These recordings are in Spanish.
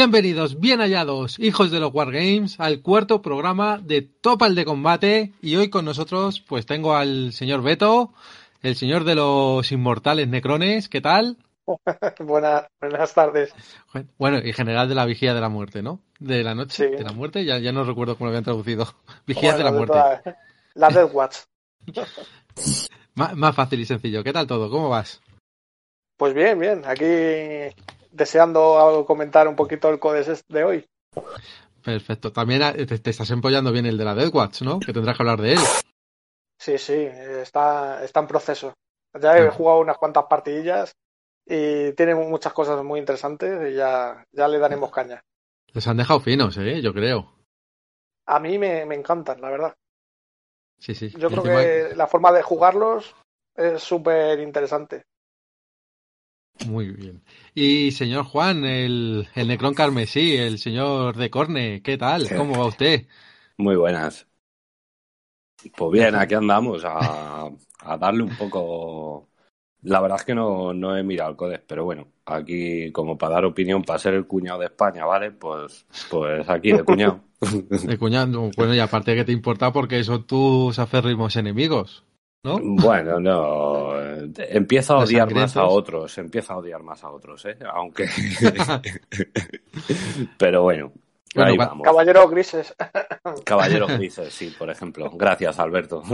Bienvenidos, bien hallados, hijos de los Wargames, al cuarto programa de Topal de Combate. Y hoy con nosotros, pues tengo al señor Beto, el señor de los inmortales necrones. ¿Qué tal? buenas, buenas tardes. Bueno, y general de la vigía de la muerte, ¿no? De la noche, de la muerte, ya, ya no recuerdo cómo lo habían traducido. Vigías de la muerte. la Death Watch. más fácil y sencillo. ¿Qué tal todo? ¿Cómo vas? Pues bien, bien. Aquí deseando comentar un poquito el Codes de hoy. Perfecto. También eh, te, estás empollando bien el de la Dead Watch, ¿no? Que tendrás que hablar de él. Sí, sí, está, está en proceso. Ya he jugado unas cuantas partidillas y tiene muchas cosas muy interesantes y ya, ya le daremos caña. Les han dejado finos, ¿eh? Yo creo. A mí me, me encantan, la verdad. Sí, sí. Yo creo que la forma de jugarlos es súper interesante. Muy bien. Y señor Juan, el, el Necrón Carmesí, el señor de Corne, ¿qué tal? ¿Cómo va usted? Muy buenas. Pues bien, aquí andamos a, a darle un poco. La verdad es que no, no he mirado el Codex, pero bueno, aquí como para dar opinión, para ser el cuñado de España, ¿vale? Pues, pues aquí de cuñado. De cuñado, bueno, y aparte que te importa porque son tus aférrimos enemigos. ¿No? Bueno, no. Empieza a odiar más a otros. Empieza a odiar más a otros, ¿eh? Aunque. Pero bueno. ahí vamos. Caballeros grises. Caballeros grises, sí, por ejemplo. Gracias, Alberto.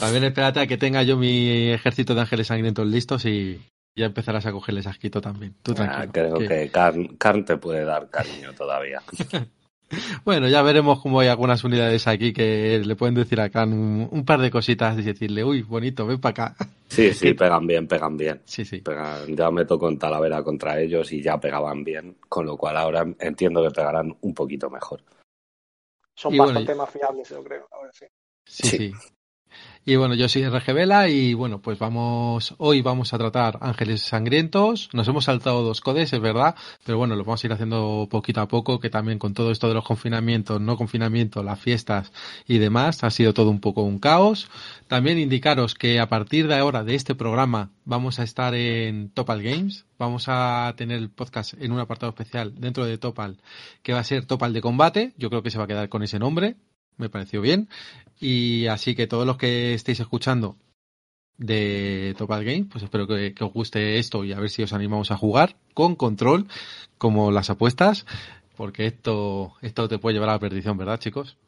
También espérate a que tenga yo mi ejército de ángeles sangrientos listos y ya empezarás a cogerles asquito también. Tú ah, creo que, que te puede dar cariño todavía. Bueno, ya veremos cómo hay algunas unidades aquí que le pueden decir a Khan un, par de cositas y decirle, uy, bonito, ven para acá. Sí, sí, pegan bien, pegan bien. Sí, sí. ya me tocó en Talavera contra ellos y ya pegaban bien, con lo cual ahora entiendo que pegarán un poquito mejor. Son bastante más fiables, yo creo. Ahora sí. Sí, sí. Y bueno, yo soy RG y bueno, pues vamos, hoy vamos a tratar Ángeles Sangrientos. Nos hemos saltado dos codes, es verdad, pero bueno, lo vamos a ir haciendo poquito a poco, que también con todo esto de los confinamientos, no confinamiento, las fiestas y demás, ha sido todo un poco un caos. También indicaros que a partir de ahora de este programa vamos a estar en Topal Games. Vamos a tener el podcast en un apartado especial dentro de Topal, que va a ser Topal de combate. Yo creo que se va a quedar con ese nombre me pareció bien. Y así que todos los que estéis escuchando de Topal Game, pues espero que, os guste esto y a ver si os animamos a jugar con control, como las apuestas, porque esto, esto te puede llevar a la perdición, ¿verdad, chicos?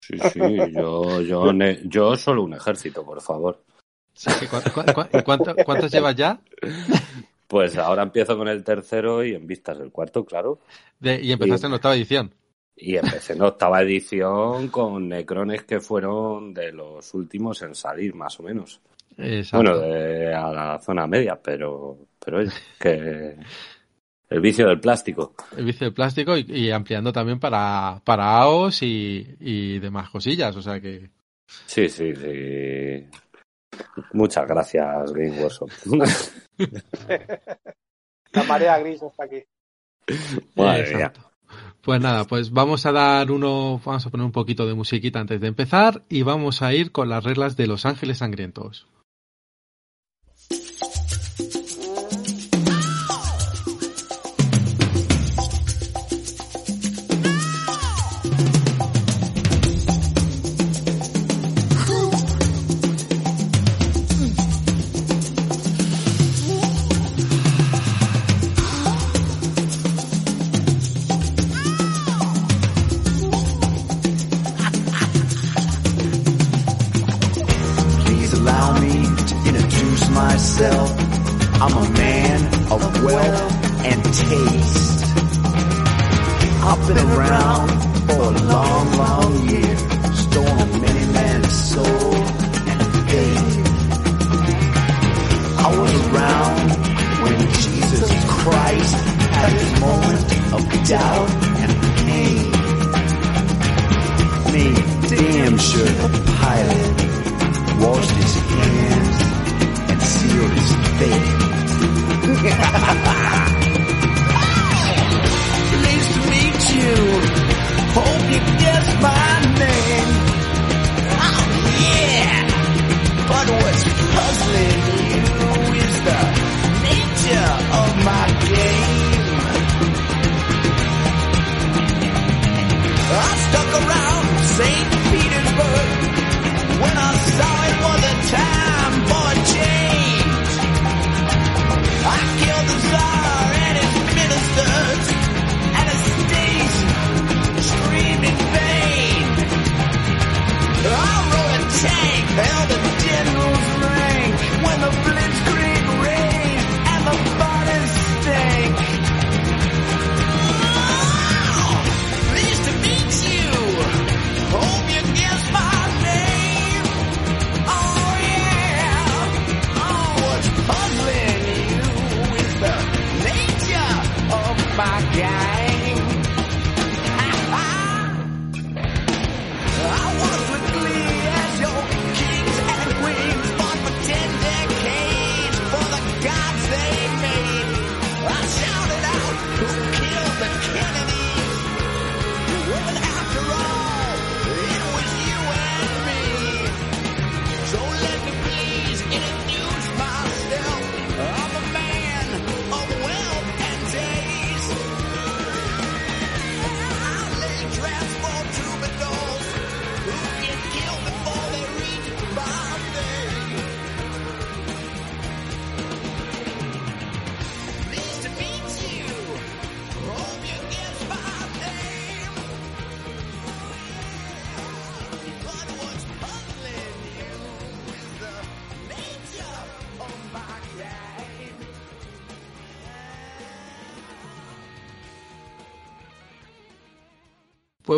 Sí, sí, yo, yo, yo solo un ejército, por favor. cuántos llevas ya? Pues ahora empiezo con el tercero y en vistas del cuarto, claro. y empezaste en la octava edición. Y empecé en octava edición con necrones que fueron de los últimos en salir, más o menos. Bueno, de, a la zona media, pero, pero es que el vicio del plástico. El vicio del plástico y, ampliando también para, para AOS y, demás cosillas, o sea que... Sí, sí, sí. Muchas gracias, Game Workshop. La marea gris está aquí. Madre pues nada, pues vamos a dar uno, vamos a poner un poquito de musiquita antes de empezar y vamos a ir con las reglas de Los Ángeles Sangrientos.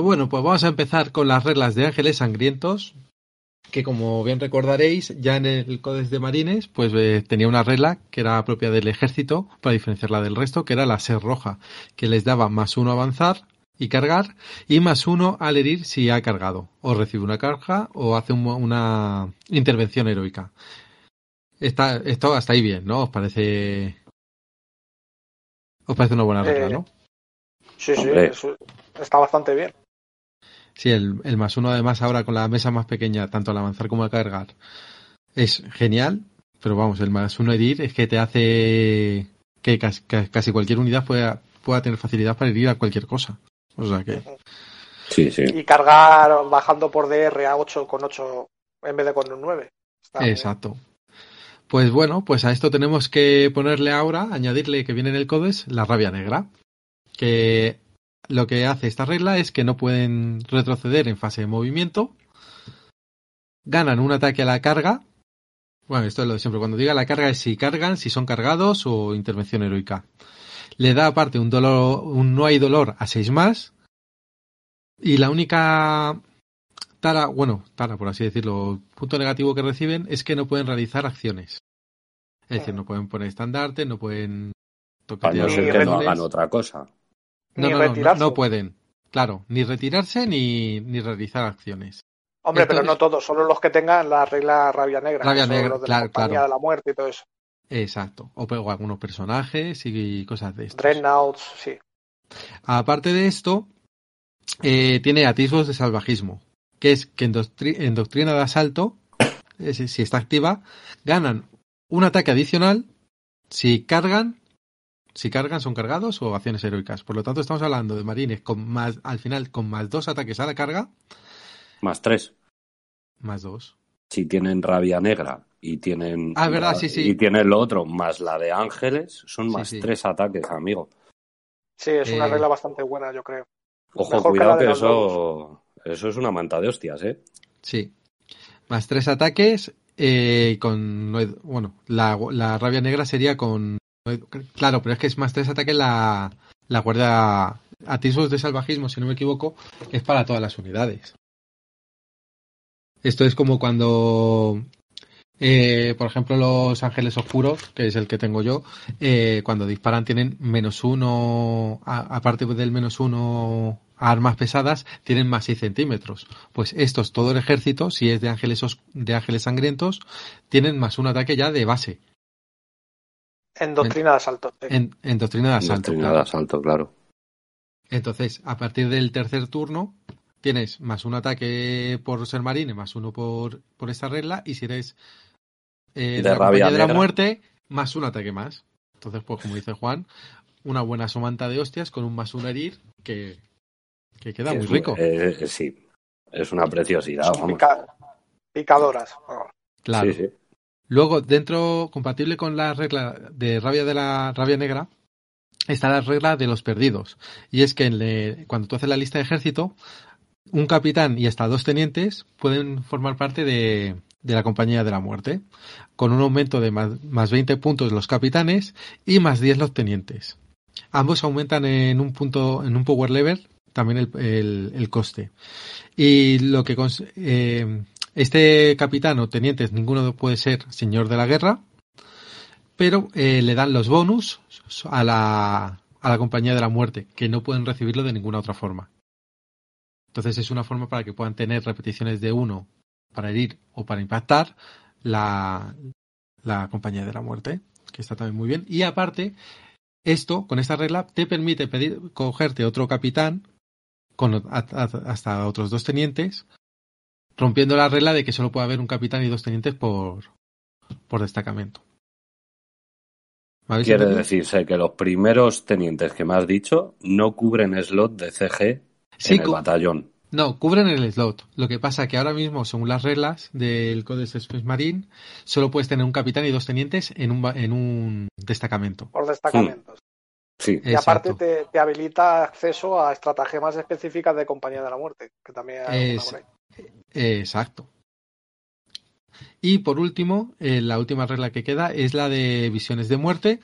Bueno, pues vamos a empezar con las reglas de Ángeles Sangrientos, que como bien recordaréis, ya en el Códex de Marines, pues eh, tenía una regla que era propia del ejército, para diferenciarla del resto, que era la ser roja, que les daba más uno avanzar y cargar, y más uno al herir si ha cargado, o recibe una carga, o hace un- una intervención heroica. Está, esto hasta ahí bien, ¿no? ¿Os parece, os parece una buena regla, Eh, no? Sí, sí, eso está bastante bien. Sí, el, el más uno además ahora con la mesa más pequeña, tanto al avanzar como al cargar, es genial, pero vamos, el más uno herir es que te hace que casi, ca- casi cualquier unidad pueda, pueda tener facilidad para herir a cualquier cosa. O sea que, Sí, sí. Y cargar bajando por DR a 8 con 8 en vez de con un 9. Está bien. exacto. Pues bueno, pues a esto tenemos que ponerle ahora, añadirle que viene en el codes, la rabia negra, que lo que hace esta regla es que no pueden retroceder en fase de movimiento, ganan un ataque a la carga, bueno, esto es lo de siempre, cuando diga la carga es si cargan, si son cargados o intervención heroica. Le da aparte un dolor, un no hay dolor a 6 más, y la única tara, bueno, tara por así decirlo, punto negativo que reciben es que no pueden realizar acciones. Es decir, no pueden poner estandarte, no pueden A tocar no Ni ser que no hagan otra cosa. No, Ni no, no, no, retirarse. no pueden. Claro, ni retirarse ni, ni realizar acciones. Hombre, Esto pero no todos, solo los que tengan la regla rabia negra. Rabia negra, los de claro, la claro. de la muerte y todo eso. Exacto. O, o algunos personajes y cosas de esto. Dreadnoughts, sí. Aparte de esto, eh, tiene atisbos de salvajismo, que es que en, doctri- en doctrina de asalto, eh, si, si está activa, ganan un ataque adicional si cargan, si cargan son cargados o acciones heroicas. Por lo tanto, estamos hablando de marines con más, al final con más dos ataques a la carga, Más tres. más dos. Si tienen rabia negra y tienen. Ah, verdad, sí, sí. Y tienen lo otro, más la de ángeles, son más sí. tres ataques, amigo. Sí, es una Eh, regla bastante buena, yo creo. Ojo, Mejor cuidado que, eso. Eso es una manta de hostias, ¿eh? Sí. Más tres ataques eh, con... Bueno, la, la rabia negra sería con... Claro, pero es que es más tres ataques la, la guardia... Atisbos de salvajismo, si no me equivoco, es para todas las unidades. Esto es como cuando... eh, por ejemplo, los ángeles oscuros, que es el que tengo yo, eh, cuando disparan tienen menos uno, a- aparte del menos uno armas pesadas, tienen más 6 centímetros. Pues estos, todo el ejército, si es de ángeles, de ángeles sangrientos, tienen más un ataque ya de base, En doctrina de asalto. sí. en, en doctrina de asalto. Doctrina de claro. asalto, claro. Entonces, a partir del tercer turno, tienes más un ataque por ser marine, más uno por, por esta regla, y si eres eh, De la rabia de la muerte, más un ataque más. Entonces, pues como dice Juan, una buena somanta de hostias con un más un herir que, que queda Que muy es- rico. eh, eh, sí, es una preciosidad. Son vamos. pica- picadoras. Claro. Sí, sí. Luego, dentro, compatible con la regla de rabia de la rabia negra, está la regla de los perdidos. Y es que cuando tú haces la lista de ejército, un capitán y hasta dos tenientes pueden formar parte de, la compañía de la muerte, con un aumento de más, más 20 puntos los capitanes y más 10 los tenientes. Ambos aumentan en un punto, en un power level, también el, coste. Y lo que eh, este capitán o tenientes, ninguno puede ser señor de la guerra, pero eh, le dan los bonus a la, a la compañía de la muerte, que no pueden recibirlo de ninguna otra forma. Entonces es una forma para que puedan tener repeticiones de uno para herir o para impactar la, la compañía de la muerte, que está también muy bien. Y aparte, esto, con esta regla, te permite pedir, cogerte otro capitán con hasta otros dos tenientes, rompiendo la regla de que solo puede haber un capitán y dos tenientes por, por destacamento. ¿Me habéis Quiere entendido? decirse que los primeros tenientes que me has dicho no cubren slot de CG Sí, en el batallón. No, cubren el slot. Lo que pasa que ahora mismo, según las reglas del Codex Space Marine, solo puedes tener un capitán y dos tenientes en un, ba- en un destacamento. por destacamentos. Sí, Y aparte Exacto. te, te habilita acceso a estratagemas específicas de compañía de la muerte, que también hay Es- por ahí. Exacto. Y por último, eh, la última regla que queda es la de visiones de muerte.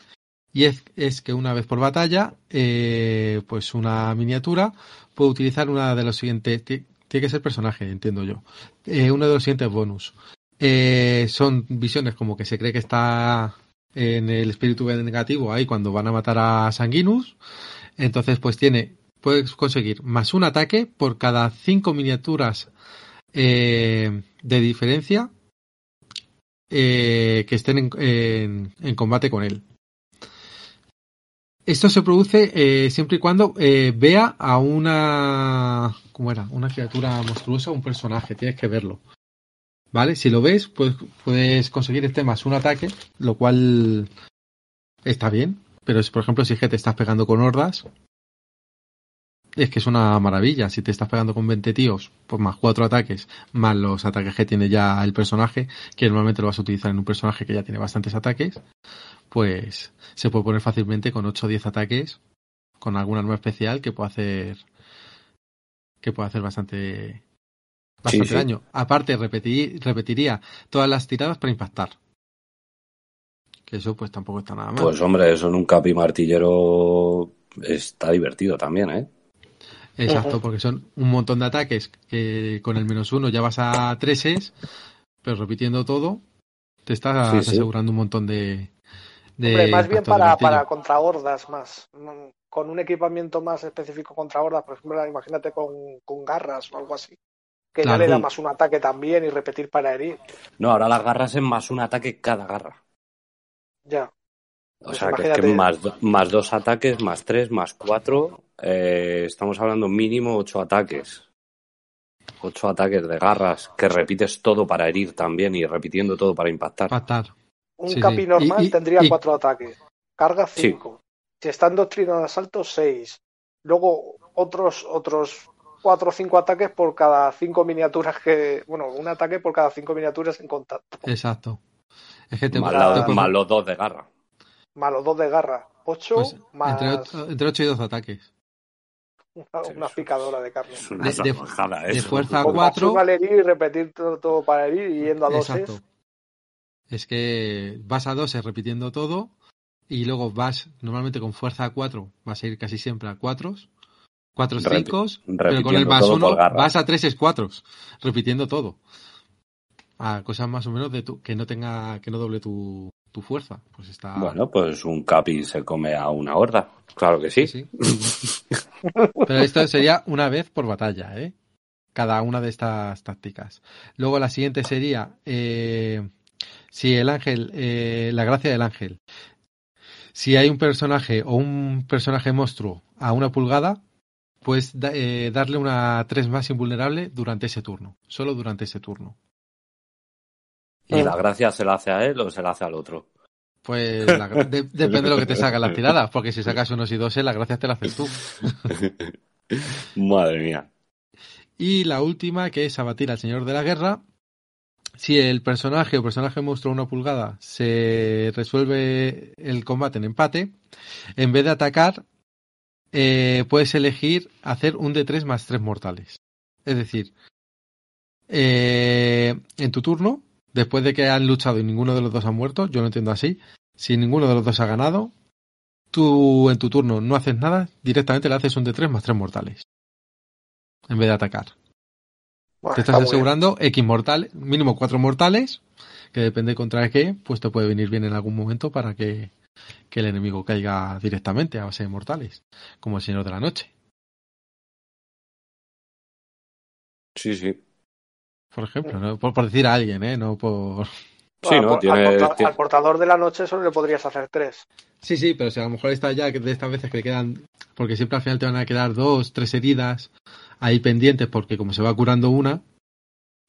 y es, que una vez por batalla, eh, pues una miniatura puede utilizar una de los siguientes, tiene que ser personaje, entiendo yo, eh, uno de los siguientes bonus. Eh, son visiones como que se cree que está en el espíritu negativo ahí cuando van a matar a Sanguinus. Entonces, pues tiene, puedes conseguir más un ataque por cada cinco miniaturas eh, de diferencia eh, que estén en, combate con él. Esto se produce eh, siempre y cuando vea a una. ¿Cómo era? Una criatura monstruosa, un personaje, tienes que verlo. ¿Vale? Si lo ves, pues puedes conseguir este más un ataque, lo cual está bien. Pero es, por ejemplo, si es que te estás pegando con hordas, es que es una maravilla. Si te estás pegando con 20 tíos, pues más cuatro ataques, más los ataques que tiene ya el personaje, que normalmente lo vas a utilizar en un personaje que ya tiene bastantes ataques, pues se puede poner fácilmente con 8 o 10 ataques, con algún arma especial que puede hacer que puede hacer bastante bastante sí, sí. daño. Aparte, repetir, repetiría todas las tiradas para impactar. Que eso pues tampoco está nada mal. Pues hombre, eso en un capi martillero está divertido también, ¿eh? Exacto, porque son un montón de ataques que con el menos uno ya vas a treses, pero repitiendo todo, te estás sí, sí. asegurando un montón de. de Hombre, más bien para, para contra hordas, más. Con un equipamiento más específico contra hordas, por ejemplo, imagínate con, con garras o algo así. Que claro. ya le da más un ataque también y repetir para herir. No, ahora las garras es más un ataque cada garra. Ya. O pues sea, que, es que más, más dos ataques, más tres, más cuatro, eh, estamos hablando mínimo ocho ataques. Ocho ataques de garras que repites todo para herir también y repitiendo todo para impactar. Un sí, capi sí. normal y, y, tendría y... cuatro ataques. Carga cinco. Si está en doctrina de asalto, seis. Luego otros, otros cuatro o cinco ataques por cada cinco miniaturas que. Bueno, un ataque por cada cinco miniaturas en contacto. Exacto. Es que te más, la, más los dos de garra. Más los dos de garra. Ocho pues más. Entre, entre ocho y dos ataques. Una, picadora de carne. Es una de, de, de, fuerza Con 4. Al herir y repetir todo, todo, para herir y yendo a doses. Exacto. Es que vas a doses repitiendo todo y luego vas normalmente con fuerza 4, vas a ir casi siempre a 4, 4 5, pero con el más 1 vas a 3 4, repitiendo todo. A cosas más o menos de tu, que no tenga que no doble tu, tu fuerza. Pues está... Bueno, pues un capi se come a una horda. Claro que sí. sí, sí. Pero esto sería una vez por batalla, ¿eh? Cada una de estas tácticas. Luego la siguiente sería eh, si el ángel, eh, la gracia del ángel. Si hay un personaje o un personaje monstruo a una pulgada, pues eh, darle una 3 más invulnerable durante ese turno. Solo durante ese turno. ¿Y la gracia se la hace a él o se la hace al otro? Pues la, de, depende de lo que te saca las tiradas, porque si sacas unos y dos, la gracia te la haces tú. Madre mía. Y la última, que es abatir al señor de la guerra. Si el personaje o personaje monstruo una pulgada se resuelve el combate en empate, en vez de atacar, eh, puedes elegir hacer un de 3 más 3 mortales. Es decir, eh, en tu turno después de que han luchado y ninguno de los dos ha muerto, yo lo entiendo así, si ninguno de los dos ha ganado, tú en tu turno no haces nada, directamente le haces un de 3 más 3 mortales. En vez de atacar. Bueno, te estás asegurando bien. X mortales, mínimo 4 mortales, que depende contra qué, pues te puede venir bien en algún momento para que, que el enemigo caiga directamente a base de mortales, como el Señor de la Noche. Sí, sí. Por ejemplo, ¿no? por, por, decir a alguien, ¿eh? No por... Sí, ¿no? Al, Tiene, al, porta, al, portador de la noche solo le podrías hacer tres. Sí, sí, pero si a lo mejor está ya de estas veces que le quedan, porque siempre al final te van a quedar dos, tres heridas ahí pendientes, porque como se va curando una,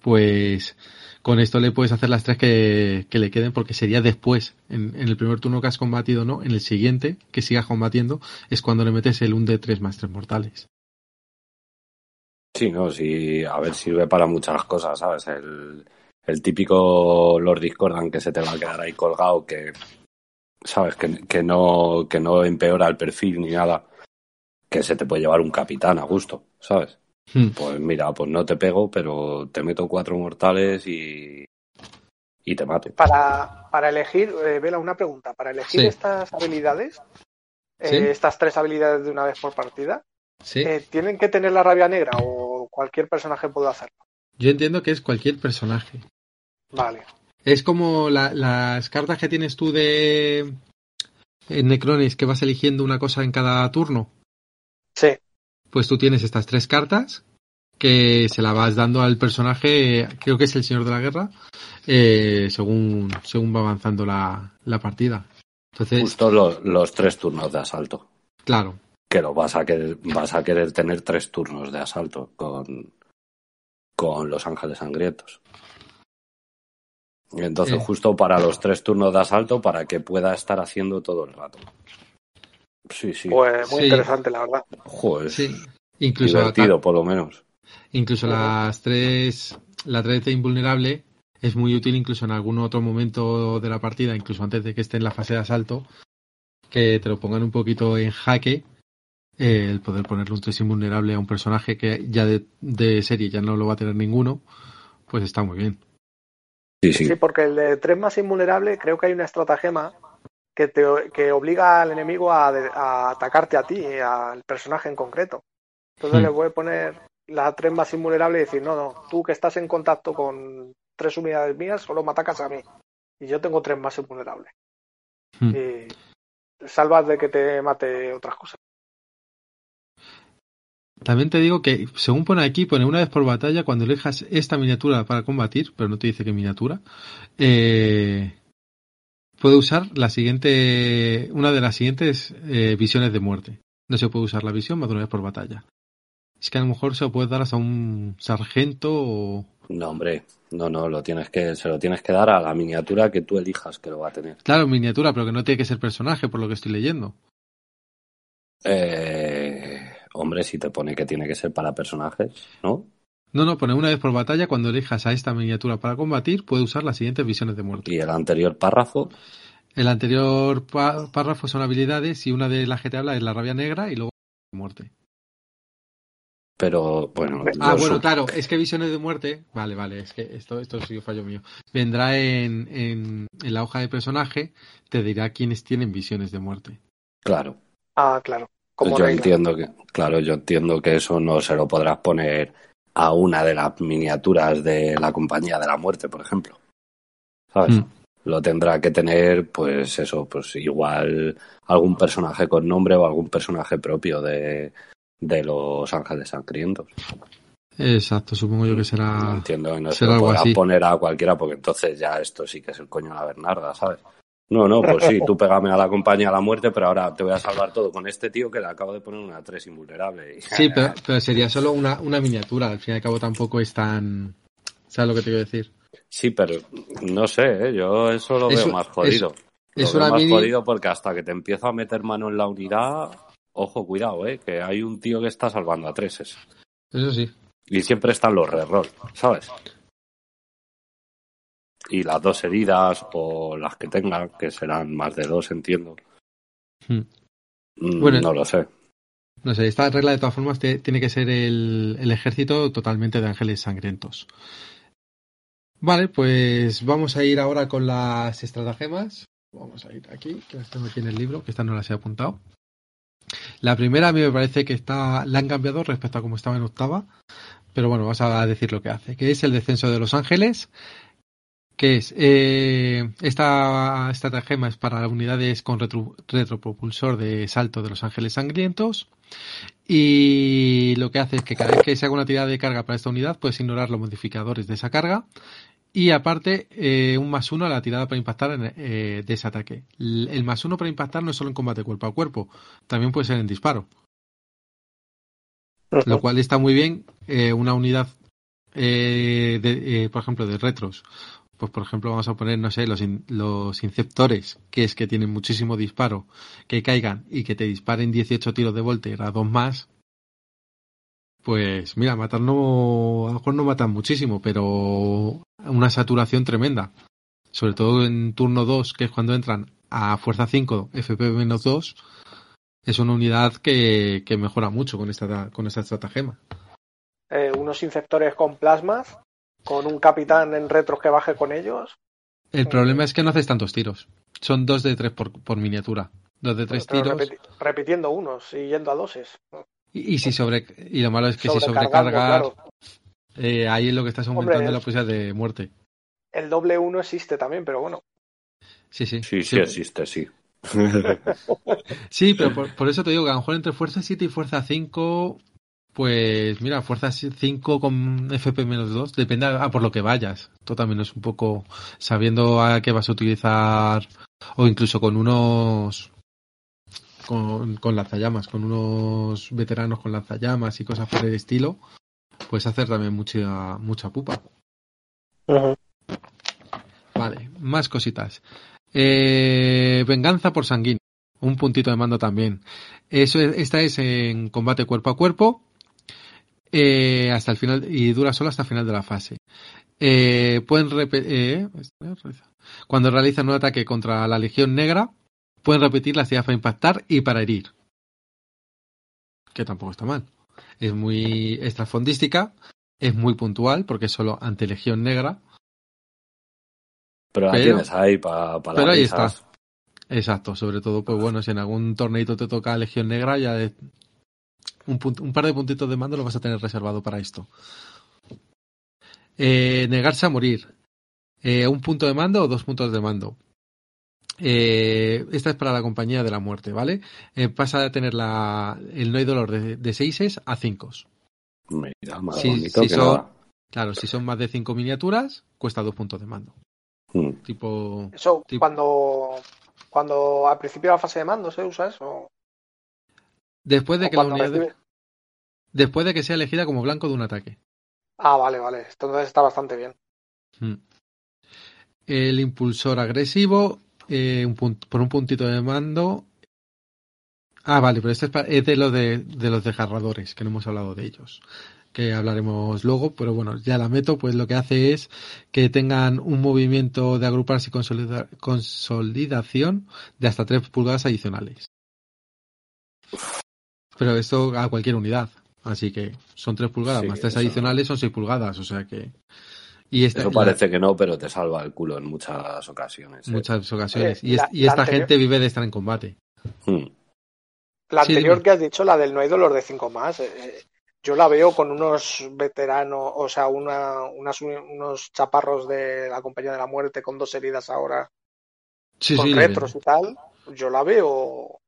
pues con esto le puedes hacer las tres que, que le queden, porque sería después, en, en, el primer turno que has combatido, no, en el siguiente que sigas combatiendo, es cuando le metes el 1 de 3 más 3 mortales. Sí, no, sí, a ver, sirve para muchas cosas, ¿sabes? El, el típico Lord Discordan que se te va a quedar ahí colgado, que, ¿sabes? Que, que, no, que no empeora el perfil ni nada, que se te puede llevar un capitán a gusto, ¿sabes? Hmm. Pues mira, pues no te pego, pero te meto cuatro mortales y, y te mate. Para, para elegir, eh, Vela, una pregunta. Para elegir estas habilidades, eh, estas tres habilidades de una vez por partida, eh, ¿tienen que tener la rabia negra o cualquier personaje puede hacerlo? Yo entiendo que es cualquier personaje. Vale. Es como las cartas que tienes tú de Necrones, que vas eligiendo una cosa en cada turno. Sí. Pues tú tienes estas tres cartas que se la vas dando al personaje, creo que es el Señor de la Guerra, eh, según, según va avanzando la, partida. Entonces, Justo los, tres turnos de asalto. Claro. Que lo vas a querer, vas a querer tener tres turnos de asalto con, con los ángeles sangrientos. Entonces, eh. justo para los tres turnos de asalto, para que pueda estar haciendo todo el rato. Sí, sí. Pues muy interesante, la verdad. Joder. Sí. Incluso divertido, por lo menos. Incluso las tres, la tres de invulnerable es muy útil incluso en algún otro momento de la partida, incluso antes de que esté en la fase de asalto, que te lo pongan un poquito en jaque, eh, el poder ponerle un 3 invulnerable a un personaje que ya de, serie ya no lo va a tener ninguno, pues está muy bien. Sí, sí. sí porque el de 3 más invulnerable creo que hay una estratagema que, te, que obliga al enemigo a, atacarte a ti, al personaje en concreto. Entonces hmm. le voy a poner la 3 más invulnerable y decir, no, no, tú que estás en contacto con tres unidades mías, solo me atacas a mí. Y yo tengo tres más invulnerables. Hmm. Y salvas de que te mate otras cosas. También te digo que, según pone aquí, pone una vez por batalla, cuando elijas esta miniatura para combatir, pero no te dice qué miniatura, eh, puede usar la siguiente, una de las siguientes eh, visiones de muerte. No se puede usar la visión más de una vez por batalla. Es que a lo mejor se lo puedes dar hasta un sargento o... No, hombre, no, no, lo tienes que, se lo tienes que dar a la miniatura que tú elijas que lo va a tener. Claro, miniatura, pero que no tiene que ser personaje, por lo que estoy leyendo. Eh, hombre, si te pone que tiene que ser para personajes, ¿no? No, no, pone una vez por batalla, cuando elijas a esta miniatura para combatir, puede usar las siguientes visiones de muerte. ¿Y el anterior párrafo? El anterior párrafo son habilidades y una de las que te habla es la rabia negra y luego muerte. Pero bueno. Ah, bueno, claro, es que visiones de muerte. Vale, vale, es que esto, esto sí fallo mío. Vendrá en, en, la hoja de personaje, te dirá quiénes tienen visiones de muerte. Claro. Ah, claro. Yo entiendo que, claro, yo entiendo que eso no se lo podrás poner a una de las miniaturas de la compañía de la muerte, por ejemplo. ¿Sabes? Mm. Lo tendrá que tener, pues eso, pues igual algún personaje con nombre o algún personaje propio de, de los ángeles sangrientos. Exacto, supongo yo que será. No entiendo, no se lo podrá poner a cualquiera porque entonces ya esto sí que es el coño de la Bernarda, ¿sabes? No, no, pues sí, tú pégame a la compañía a la muerte, pero ahora te voy a salvar todo con este tío que le acabo de poner una 3 invulnerable. Sí, pero, sería solo una, una miniatura, al fin y al cabo tampoco es tan... ¿Sabes lo que te quiero decir? Sí, pero no sé, ¿eh? yo eso lo veo más jodido. Es, lo veo más jodido porque hasta que te empiezo a meter mano en la unidad, ojo, cuidado, ¿eh? que hay un tío que está salvando a treses. Eso sí. Y siempre están los reroll, ¿sabes? Y las dos heridas o las que tengan, que serán más de dos, entiendo. Hmm. Mm, bueno, no lo sé. No sé, esta regla de todas formas tiene que ser el, el, ejército totalmente de ángeles sangrientos. Vale, pues vamos a ir ahora con las estratagemas. Vamos a ir aquí, que las tengo aquí en el libro, que esta no las he apuntado. La primera a mí me parece que está, la han cambiado respecto a como estaba en octava, pero bueno, vamos a decir lo que hace, que es el descenso de los ángeles, que es eh, esta estratagema es para unidades con retropropulsor de salto de los ángeles sangrientos y lo que hace es que cada vez que se haga una tirada de carga para esta unidad puedes ignorar los modificadores de esa carga y aparte, eh, un más uno a la tirada para impactar en, eh, de ese ataque. El, más uno para impactar no es solo en combate cuerpo a cuerpo, también puede ser en disparo. Lo cual está muy bien. Eh, una unidad, de, por ejemplo, de retros. Pues, por ejemplo, vamos a poner, no sé, los, los inceptores, que es que tienen muchísimo disparo, que caigan y que te disparen 18 tiros de volter a dos más, pues mira, matar no, a lo mejor no matan muchísimo, pero una saturación tremenda. Sobre todo en turno 2, que es cuando entran a fuerza 5, FP-2, es una unidad que, que, mejora mucho con esta, con esta estratagema. Eh, unos infectores con plasmas, con un capitán en retros que baje con ellos. El problema es que no haces tantos tiros. Son dos de tres por, miniatura. Dos de tres tiros. repitiendo unos y yendo a doses. Y, si sobre y lo malo es que si sobrecargas eh, ahí es lo que estás aumentando la posibilidad de muerte. El doble uno existe también, pero bueno. Sí, sí. Sí, sí, existe, sí. sí, pero por, eso te digo que a lo mejor entre fuerza 7 y fuerza 5, pues mira, fuerza 5 con FP-2, depende a, por lo que vayas. Esto también es un poco sabiendo a qué vas a utilizar o incluso con unos con, con lanzallamas, con unos veteranos con lanzallamas y cosas por el estilo, puedes hacer también mucha, mucha pupa. Vale, más cositas. Eh, venganza por sanguíneo. Un puntito de mando también. Eso, esta es en combate cuerpo a cuerpo. Eh, hasta el final y dura solo hasta el final de la fase. Eh, pueden eh, cuando realizan un ataque contra la Legión Negra, pueden repetir las tiras para impactar y para herir. Que tampoco está mal. Es muy extrafondística, es muy puntual porque es solo ante Legión Negra. Pero la tienes ahí para Pero ahí está. Exacto, sobre todo, pues bueno, si en algún torneito te toca Legión Negra, ya un, un par de puntitos de mando lo vas a tener reservado para esto. Eh, negarse a morir. Eh, un punto de mando o dos puntos de mando. Eh, esta es para la compañía de la muerte, ¿vale? Eh, pasa a tener la, el no hay dolor de, de 6 a 5. Mira, más si, son, Claro, si son más de 5 miniaturas, cuesta dos puntos de mando. Hmm. Tipo. Eso, cuando cuando al principio de la fase de mando se usa eso. Después de que la unidad. Después de que sea elegida como blanco de un ataque. Ah, vale, vale. Entonces está bastante bien. Hmm. El impulsor agresivo eh, por un puntito de mando. Ah, vale, pero este es, de, los de, de los desgarradores, que no hemos hablado de ellos, que hablaremos luego, pero bueno, ya la meto, pues lo que hace es que tengan un movimiento de agruparse y consolidación de hasta 3 pulgadas adicionales. Pero esto a cualquier unidad, así que son 3 pulgadas, más 3 adicionales son 6 pulgadas, o sea que y Eso parece que no, pero te salva el culo en muchas ocasiones. ¿eh? Muchas ocasiones. y, esta gente vive de estar en combate. Hmm. La anterior que has dicho, la del no hay dolor de 5 más, eh, eh, yo la veo con unos veteranos, o sea, una, unos chaparros de la compañía de la muerte con dos heridas ahora, con retros y tal. Yo la veo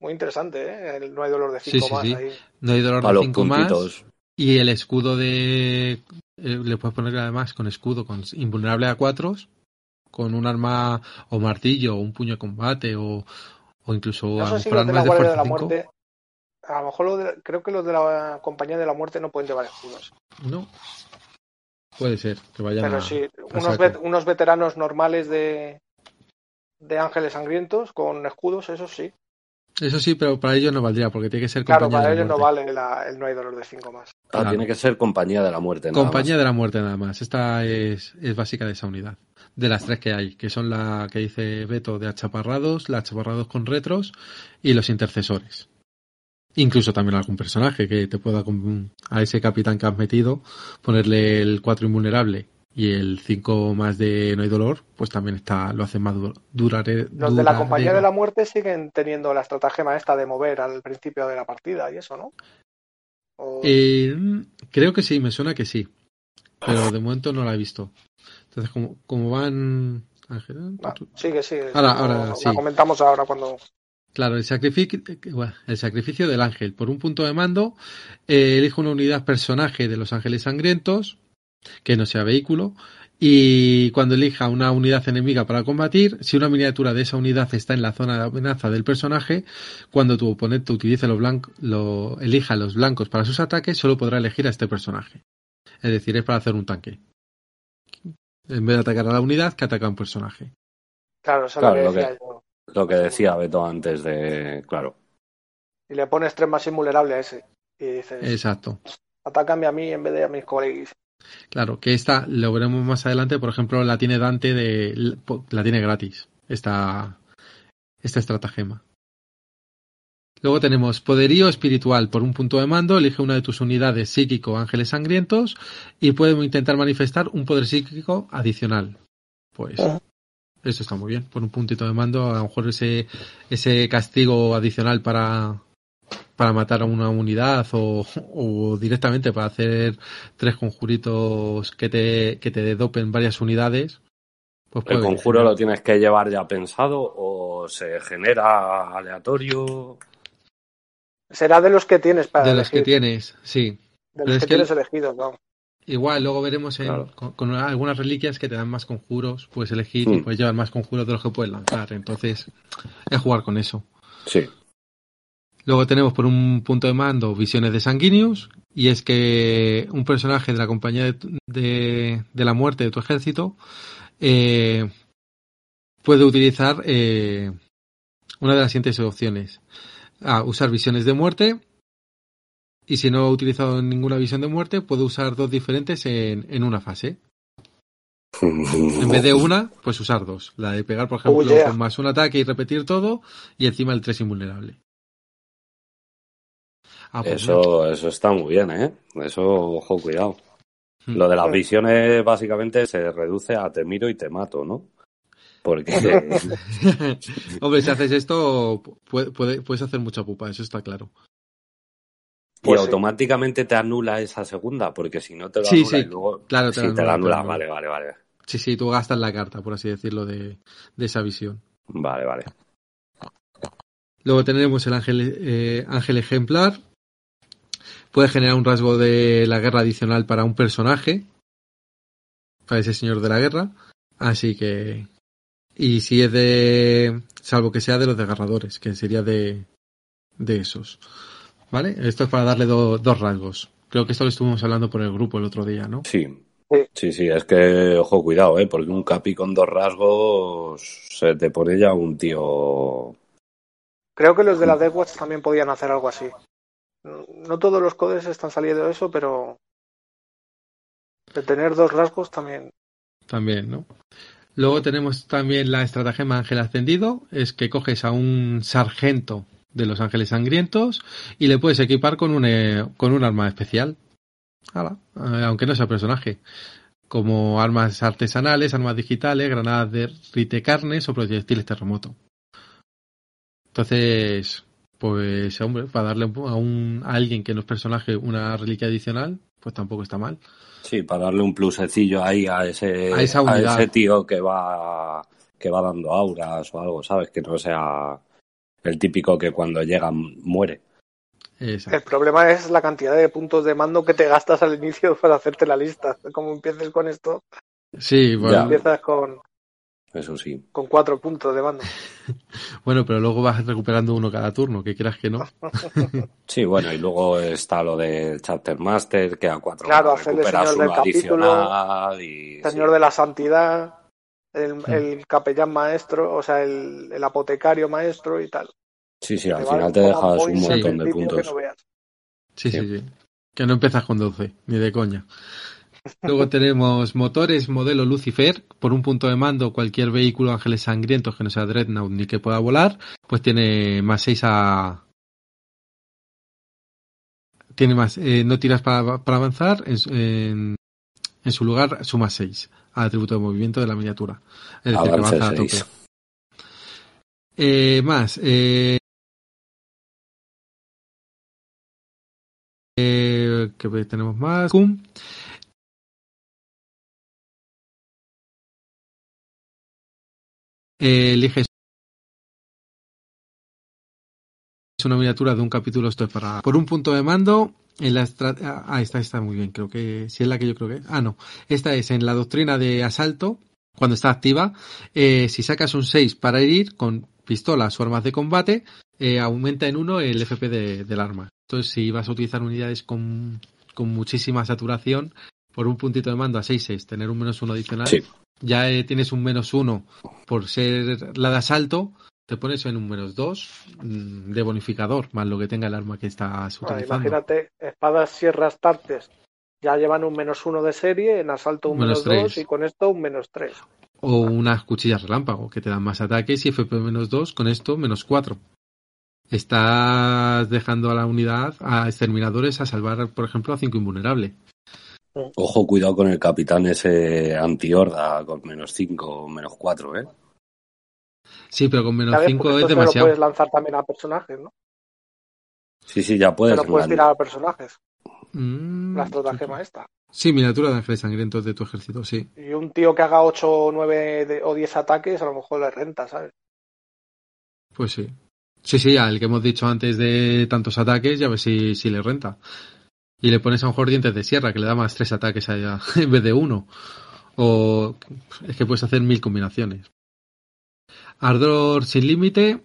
muy interesante, El no hay dolor de 5 más. Ahí. No hay dolor de 5 más. Y el escudo de eh, le puedes poner además con escudo, con invulnerable a cuatro, con un arma o martillo o un puño de combate o, o incluso a lo mejor armas de, fuerza muerte, a lo mejor creo que los de la compañía de la muerte no pueden llevar escudos. No. Puede ser que vayan Pero sí, unos, unos veteranos normales de, de ángeles sangrientos con escudos, eso sí. Eso sí, pero para ellos no valdría, porque tiene que ser compañía Claro, para ellos no vale el no hay dolor de 5 más. Ah, tiene que ser compañía de la muerte. Nada compañía de la muerte nada más. Esta es, es básica de esa unidad. De las tres que hay, que son la que dice Beto de achaparrados, la achaparrados con retros y los intercesores. Incluso también algún personaje que te pueda, a ese capitán que has metido, ponerle el 4 invulnerable y el 5 más de No hay dolor, pues también está lo hace más durare, Los de la compañía de la muerte siguen teniendo la estratagema esta de mover al principio de la partida y eso, ¿no? Eh, creo que sí, me suena que sí. Pero de momento no la he visto. Entonces, como, como van. Ah, sigue, sigue. Ahora, ahora sí. La comentamos ahora cuando. Claro, el sacrificio, el sacrificio del ángel. Por un punto de mando, eh, elige una unidad personaje de los ángeles sangrientos que no sea vehículo. Y cuando elija una unidad enemiga para combatir, si una miniatura de esa unidad está en la zona de amenaza del personaje, cuando tu oponente utilice los blancos, lo, elija los blancos para sus ataques, solo podrá elegir a este personaje. Es decir, es para hacer un tanque. En vez de atacar a la unidad, que ataca a un personaje. Claro, lo, que lo, que, decía Beto antes de. Claro. Y le pones tres más invulnerable a ese. Y dices. Exacto. Atácame a mí en vez de a mis colegas. Claro, que esta lo veremos más adelante, por ejemplo, la tiene Dante de la tiene gratis, esta esta estratagema. Luego tenemos poderío espiritual por un punto de mando, elige una de tus unidades psíquico ángeles sangrientos y puedes intentar manifestar un poder psíquico adicional. Pues Eso está muy bien. Por un puntito de mando, a lo mejor ese, ese castigo adicional para, para matar a una unidad o, directamente para hacer tres conjuritos que te, que te dopen varias unidades. Pues ¿El conjuro lo tienes que llevar ya pensado o se genera aleatorio? Será de los que tienes para De los que tienes, sí. De los que, tienes elegidos, vamos. Igual, luego veremos con, algunas reliquias que te dan más conjuros, puedes elegir y mm. puedes llevar más conjuros de los que puedes lanzar. Entonces, es jugar con eso. Sí. Luego tenemos por un punto de mando visiones de Sanguinius, y es que un personaje de la compañía de, la muerte de tu ejército eh, puede utilizar eh, una de las siguientes opciones. A, usar visiones de muerte, y si no ha utilizado ninguna visión de muerte, puede usar dos diferentes en, en una fase. En vez de una, pues usar dos. La de pegar, por ejemplo, con más un ataque y repetir todo, y encima el 3 invulnerable. Ah, pues eso, eso está muy bien, ¿eh? Eso, ojo, cuidado. Hmm. Lo de las visiones básicamente se reduce a te miro y te mato, ¿no? Porque. Hombre, si haces esto, puedes hacer mucha pupa, eso está claro. Y pues automáticamente te anula esa segunda, porque si no te lo anula y luego. Claro, te, te la anula, vale, vale, vale. Sí, sí, tú gastas la carta, por así decirlo, de, de esa visión. Vale, vale. Luego tenemos el ángel, eh, ángel ejemplar, puede generar un rasgo de la guerra adicional para un personaje, para ese señor de la guerra. Así que. Y si es de. Salvo que sea de los desgarradores, que sería de. de esos. ¿Vale? Esto es para darle dos rasgos. Creo que esto lo estuvimos hablando por el grupo el otro día, ¿no? Sí. Sí, sí, es que, ojo, cuidado, ¿eh? Porque un capi con dos rasgos se te pone ya un tío. Creo que los de la Deathwatch también podían hacer algo así. No todos los codes están saliendo de eso, pero de tener dos rasgos también. También, ¿no? Luego tenemos también la estratagema Ángel Ascendido, es que coges a un sargento de los Ángeles Sangrientos y le puedes equipar con un, eh, con un arma especial. Eh, aunque no sea personaje. Como armas artesanales, armas digitales, granadas de rite carnes o proyectiles terremoto. Entonces, pues hombre, para darle a, un, a alguien que no es personaje una reliquia adicional, pues tampoco está mal. Sí, para darle un plusecillo ahí a ese, a, ese tío que va, que va dando auras o algo, ¿sabes? Que no sea el típico que cuando llega muere. El problema es la cantidad de puntos de mando que te gastas al inicio para hacerte la lista. Como empieces con esto. Sí, bueno. Empiezas con, eso sí. Con cuatro puntos de mando. bueno, pero luego vas recuperando uno cada turno, que quieras que no. sí, bueno, y luego está lo de Chapter Master, que a cuatro claro, hacer el señor del capítulo, y, señor de la santidad, el, capellán maestro, o sea, el, apotecario maestro y tal. Sí, sí, al final te dejas un montón de puntos. sí, sí, sí, Que no empiezas con 12, ni de coña. Luego tenemos motores modelo Lucifer. Por un punto de mando, cualquier vehículo ángeles sangrientos que no sea Dreadnought ni que pueda volar, pues tiene más 6 a. Tiene más. Eh, no tiras para, avanzar. En, en, su lugar, suma 6 al atributo de movimiento de la miniatura. Es decir, que avanza a tope. Eh, más. Eh, eh, que tenemos más. eh, eliges una miniatura de un capítulo esto es para por un punto de mando en la ah esta está muy bien creo que si es la que yo creo que ah no esta es en la doctrina de asalto cuando está activa eh, si sacas un 6 para herir con pistolas o armas de combate eh, aumenta en uno el FP de, del arma. Entonces si vas a utilizar unidades con, con muchísima saturación por un puntito de mando a 6 tener un menos uno adicional sí ya eh, tienes un menos uno por ser la de asalto, te pones en un menos dos mm, de bonificador, más lo que tenga el arma que estás utilizando. imagínate, espadas sierras tartes ya llevan un menos uno de serie, en asalto un menos, dos y con esto un menos tres. O unas cuchillas relámpago que te dan más ataques y FP menos dos, con esto menos cuatro. Estás dejando a la unidad, a exterminadores, a salvar, por ejemplo, a cinco invulnerable. Ojo, cuidado con el capitán ese anti-horda con menos 5 o menos 4, ¿eh? Sí, pero con menos 5 es demasiado. puedes lanzar también a personajes, ¿no? Sí, sí, ya puedes. Pero puedes tirar a personajes. Mm, la estratagema esta. Sí, miniatura de ángeles sangrientos de tu ejército, sí. Y un tío que haga 8, 9 o 10 ataques, a lo mejor le renta, ¿sabes? Pues sí. Sí, sí, al que hemos dicho antes de tantos ataques, ya ves si, si le renta. Y le pones a un mejor de sierra, que le da más tres ataques allá, en vez de uno. O es que puedes hacer mil combinaciones. Ardor sin límite,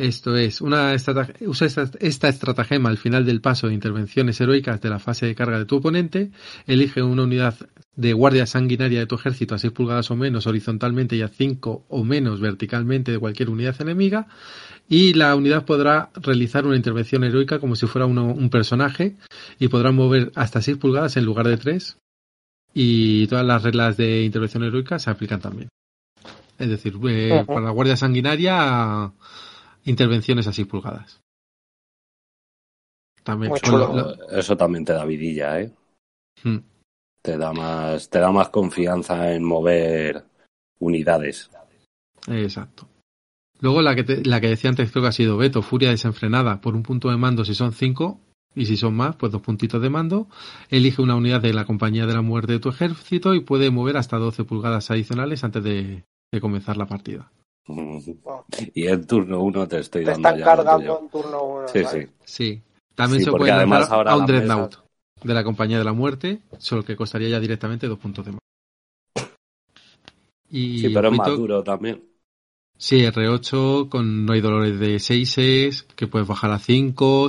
esto es, una usa esta, estratagema al final del paso de intervenciones heroicas de la fase de carga de tu oponente. Elige una unidad de guardia sanguinaria de tu ejército a 6 pulgadas o menos horizontalmente y a 5 o menos verticalmente de cualquier unidad enemiga. Y la unidad podrá realizar una intervención heroica como si fuera un personaje y podrá mover hasta 6 pulgadas en lugar de 3. Y todas las reglas de intervención heroica se aplican también. Es decir, eh, para la guardia sanguinaria intervenciones así pulgadas. También, Eso también te da vidilla, ¿eh? Hmm. Te da más, te da más confianza en mover unidades. Exacto. Luego la que, la que decía antes creo que ha sido Beto, Furia desenfrenada por un punto de mando si son cinco y si son más, pues dos puntitos de mando. Elige una unidad de la compañía de la muerte de tu ejército y puede mover hasta 12 pulgadas adicionales antes de comenzar la partida. Y en turno 1 te estoy te Están cargando en turno 1. Sí, sí. Sí. También se puede lanzar a un Dreadnought de la Compañía de la Muerte, solo que costaría ya directamente dos puntos de más. Y sí, pero es más duro también. Sí, R8 con no hay dolores de 6 que puedes bajar a 5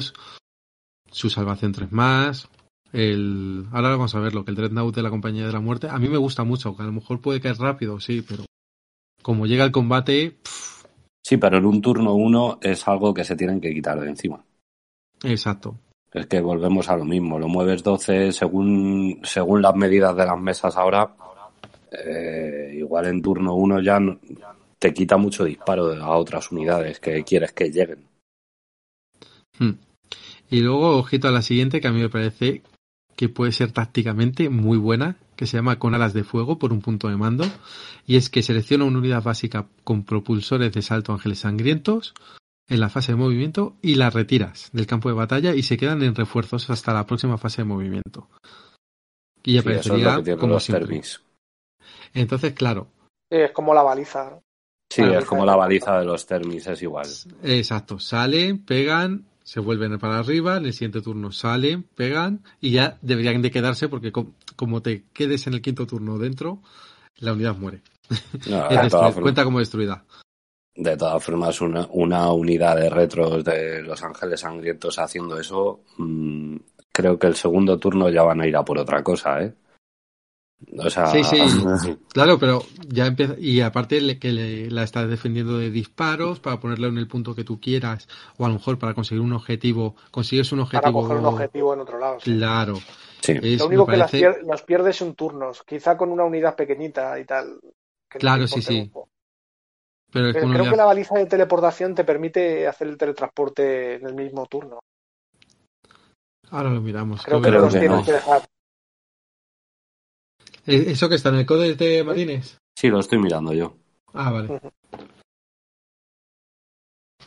su salvación 3 más. El... Ahora vamos a ver lo que el Dreadnought de la Compañía de la Muerte. A mí me gusta mucho, que a lo mejor puede caer rápido, sí, pero como llega el combate. Sí, pero en un turno uno es algo que se tienen que quitar de encima. Exacto. Es que volvemos a lo mismo. Lo mueves 12 según, según las medidas de las mesas ahora. Eh, igual en turno uno ya te quita mucho disparo a otras unidades que quieres que lleguen. Hmm. Y luego, ojito a la siguiente, que a mí me parece que puede ser tácticamente muy buena, que se llama Con alas de fuego por un punto de mando, y es que selecciona una unidad básica con propulsores de salto ángeles sangrientos en la fase de movimiento y la retiras del campo de batalla y se quedan en refuerzos hasta la próxima fase de movimiento. Y aparecería como Entonces, claro. Es como la baliza. Sí, es como la baliza de los termis, es igual. Exacto, salen, pegan, se vuelven para arriba, en el siguiente turno salen, pegan y ya deberían de quedarse porque como te quedes en el quinto turno dentro, la unidad muere. cuenta como destruida. De todas formas, una, una, unidad de retros de Los Ángeles Sangrientos haciendo eso, mm, creo que el segundo turno ya van a ir a por otra cosa, ¿eh? Sí, sí, claro, pero ya empieza. Y aparte que la estás defendiendo de disparos para ponerle en el punto que tú quieras, o a lo mejor para conseguir un objetivo. Consigues un objetivo. Para coger un objetivo en otro lado. Claro. Lo único que las, pierdes son turnos, quizá con una unidad pequeñita y tal. claro, sí, sí. Pero creo que la baliza de teleportación te permite hacer el teletransporte en el mismo turno. Ahora lo miramos. Creo, que, los tienes que dejar. ¿Eso que está en el código de Marines? Sí, lo estoy mirando yo. Ah, vale.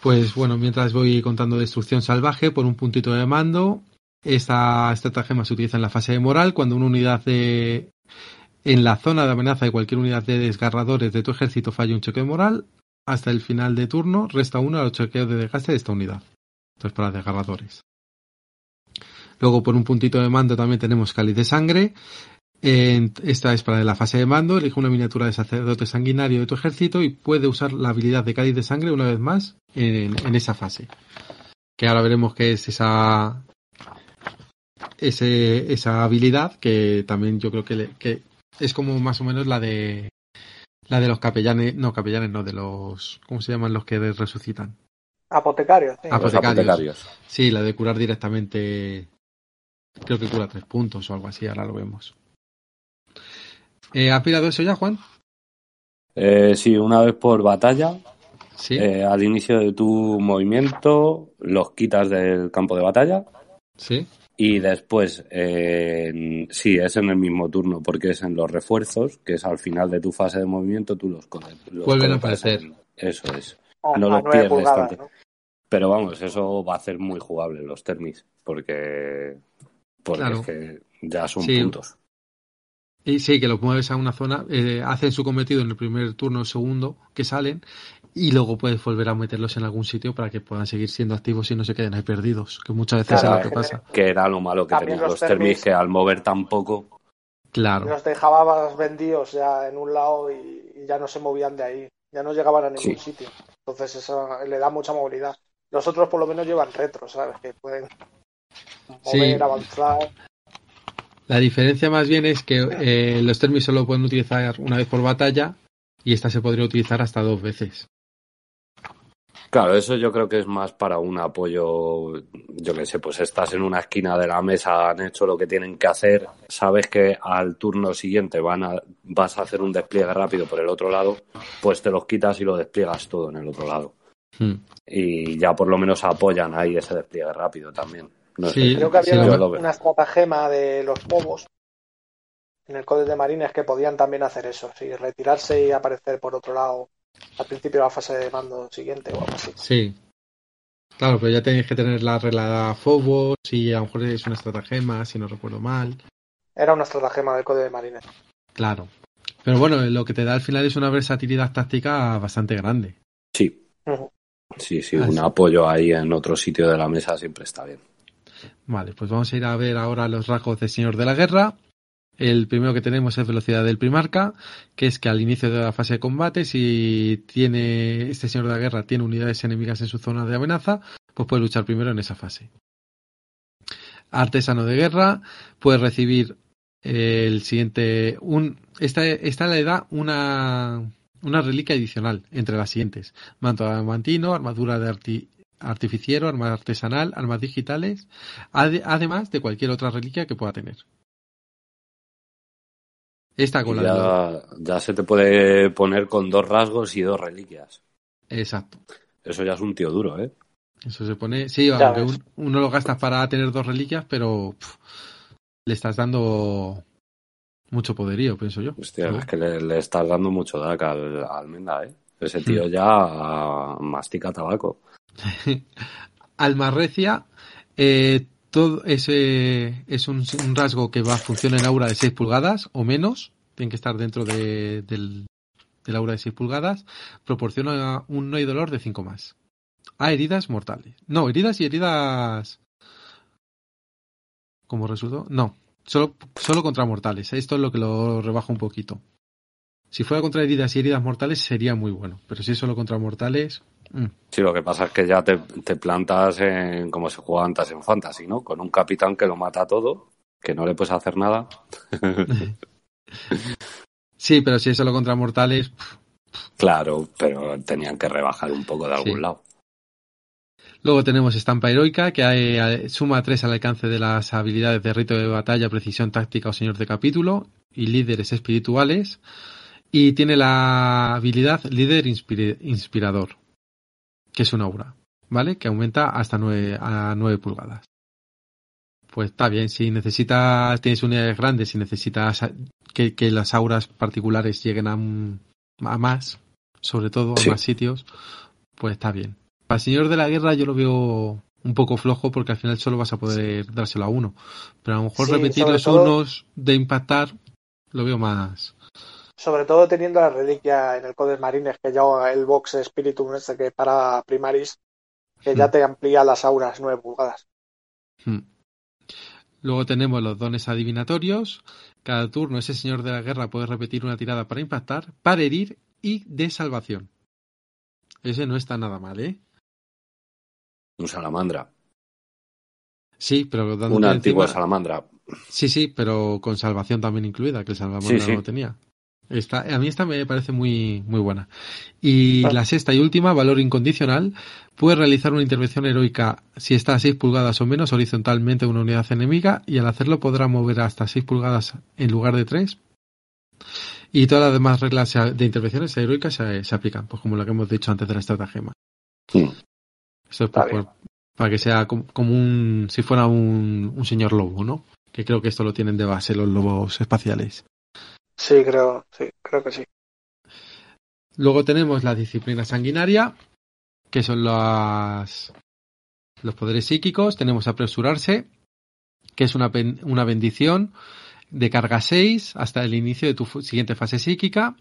Pues bueno, mientras voy contando destrucción salvaje por un puntito de mando, esta estratagema se utiliza en la fase de moral cuando una unidad de en la zona de amenaza de cualquier unidad de desgarradores de tu ejército falla un chequeo moral, hasta el final de turno resta uno a los chequeos de desgaste de esta unidad. Entonces para desgarradores. Luego por un puntito de mando también tenemos cáliz de sangre, esta es para la fase de mando. Elige una miniatura de sacerdote sanguinario de tu ejército y puede usar la habilidad de cáliz de sangre una vez más en, esa fase. Que ahora veremos qué es esa, ese, esa habilidad que también yo creo que, que es como más o menos la de la de los capellanes, no capellanes, no, de los, ¿cómo se llaman los que resucitan? Apotecarios. Sí. Apotecarios. Sí, la de curar directamente, creo que cura tres puntos o algo así, ahora lo vemos. Eh, ¿Has pillado eso ya, Juan? Eh, sí, una vez por batalla. ¿Sí? Eh, al inicio de tu movimiento los quitas del campo de batalla. Sí. Y después, eh, sí, es en el mismo turno, porque es en los refuerzos, que es al final de tu fase de movimiento, tú los, Vuelven a aparecer. Eso es. no lo pierdes tanto. Pero vamos, eso va a hacer muy jugable los termis, porque, porque es que ya son puntos. Y sí, que los mueves a una zona, eh, hacen su cometido en el primer turno o segundo que salen y luego puedes volver a meterlos en algún sitio para que puedan seguir siendo activos y no se queden ahí perdidos, que muchas veces es lo que pasa. Que era lo malo que tenían los, termis, que al mover tan poco... Claro. Los dejabas vendidos ya en un lado y, ya no se movían de ahí, ya no llegaban a ningún sitio. Entonces eso le da mucha movilidad. Los otros por lo menos llevan retro, ¿sabes? Que pueden mover, avanzar. La diferencia más bien es que eh, los termis solo pueden utilizar una vez por batalla y esta se podría utilizar hasta dos veces. Claro, eso yo creo que es más para un apoyo, yo qué sé, pues estás en una esquina de la mesa, han hecho lo que tienen que hacer, sabes que al turno siguiente van a, vas a hacer un despliegue rápido por el otro lado, pues te los quitas y lo despliegas todo en el otro lado. Hmm. Y ya por lo menos apoyan ahí ese despliegue rápido también. sí, creo que había una, estratagema de los pobos en el código de marines que podían también hacer eso, sí, retirarse y aparecer por otro lado al principio de la fase de mando siguiente o algo así. Sí. Claro, pero ya tenéis que tener la regla de Phobos y a lo mejor es una estratagema, si no recuerdo mal. Era una estratagema del código de marines. Claro. Pero bueno, lo que te da al final es una versatilidad táctica bastante grande. Sí. Sí, sí, un apoyo ahí en otro sitio de la mesa siempre está bien. Vale, pues vamos a ir a ver ahora los rasgos de Señor de la Guerra. El primero que tenemos es velocidad del primarca, que es que al inicio de la fase de combate, si tiene este señor de la guerra tiene unidades enemigas en su zona de amenaza, pues puede luchar primero en esa fase. Artesano de guerra puede recibir el siguiente un esta, esta le da una una reliquia adicional entre las siguientes manto adamantino armadura de artificiero arma artesanal armas digitales además de cualquier otra reliquia que pueda tener esta con ya, ya se te puede poner con dos rasgos y dos reliquias. Exacto. Eso ya es un tío duro, ¿eh? Eso se pone. Sí, aunque uno lo gastas para tener dos reliquias, pero le estás dando mucho poderío, pienso yo. Hostia, es que le, estás dando mucho DAC al, almenda, ¿eh? Ese tío hmm. ya mastica tabaco. Almarrecia, eh, todo ese es un, rasgo que va a funcionar en aura de 6 pulgadas o menos. Tiene que estar dentro de, del, aura de 6 pulgadas. Proporciona un no y dolor de 5 más. A heridas mortales. No, heridas y heridas. ¿Cómo resultó? No, solo, solo contra mortales. Esto es lo que lo rebaja un poquito. Si fuera contra heridas y heridas mortales sería muy bueno. Pero si es solo contra mortales. Sí, lo que pasa es que ya te, plantas en como se juega antes en Fantasy, ¿no? Con un capitán que lo mata todo, que no le puedes hacer nada. sí, pero si es solo contra mortales. Claro, pero tenían que rebajar un poco de algún lado. Luego tenemos estampa heroica, que suma 3 al alcance de las habilidades de rito de batalla, precisión táctica o señor de capítulo y líderes espirituales. Y tiene la habilidad líder inspirador que es una aura, ¿vale? Que aumenta hasta 9, a 9 pulgadas. Pues está bien, si necesitas, tienes unidades grandes, si necesitas que, que las auras particulares lleguen a, a más, sobre todo a más sitios, pues está bien. Para el Señor de la Guerra yo lo veo un poco flojo porque al final solo vas a poder dárselo a uno. Pero a lo mejor repetir los unos de impactar lo veo más, sobre todo teniendo la reliquia en el Codes Marines, que ya el box Spiritum este que para Primaris, que ya hmm. te amplía las auras 9 pulgadas. Hmm. Luego tenemos los dones adivinatorios. Cada turno ese señor de la guerra puede repetir una tirada para impactar, para herir y de salvación. Ese no está nada mal, ¿eh? Un salamandra. Sí, pero una antigua salamandra. Sí, sí, pero con salvación también incluida, que el salamandra no tenía a mí esta me parece muy, muy buena. Y ah. la sexta y última, valor incondicional, puede realizar una intervención heroica si está a 6 pulgadas o menos horizontalmente una unidad enemiga y al hacerlo podrá mover hasta 6 pulgadas en lugar de 3. Y todas las demás reglas de intervenciones heroicas se, aplican, pues como lo que hemos dicho antes de la estratagema. Sí. Eso es para que sea como, un, si fuera un, un señor lobo, ¿no? Que creo que esto lo tienen de base los lobos espaciales. Sí, creo, sí, creo que sí. Luego tenemos la disciplina sanguinaria, que son los poderes psíquicos. Tenemos apresurarse, que es una, una bendición de carga 6 hasta el inicio de tu siguiente fase psíquica,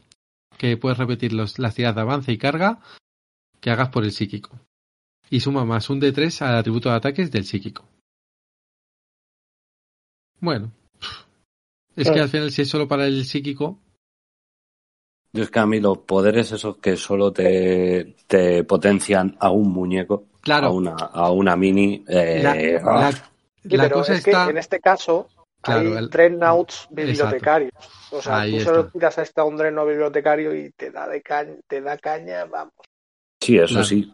que puedes repetir los, las tiradas de avance y carga que hagas por el psíquico. Y suma más un D3 al atributo de ataques del psíquico. Bueno, es que al final si es solo para el psíquico... es que a mí los poderes esos que solo te, te potencian a un muñeco, claro. a, una, a una mini... Eh, la, ah. cosa es que en este caso hay el... Dreadnoughts bibliotecarios. O sea, tú solo tiras a este un Dreadnought bibliotecario y te da, de caña, te da caña, vamos. Sí, eso sí.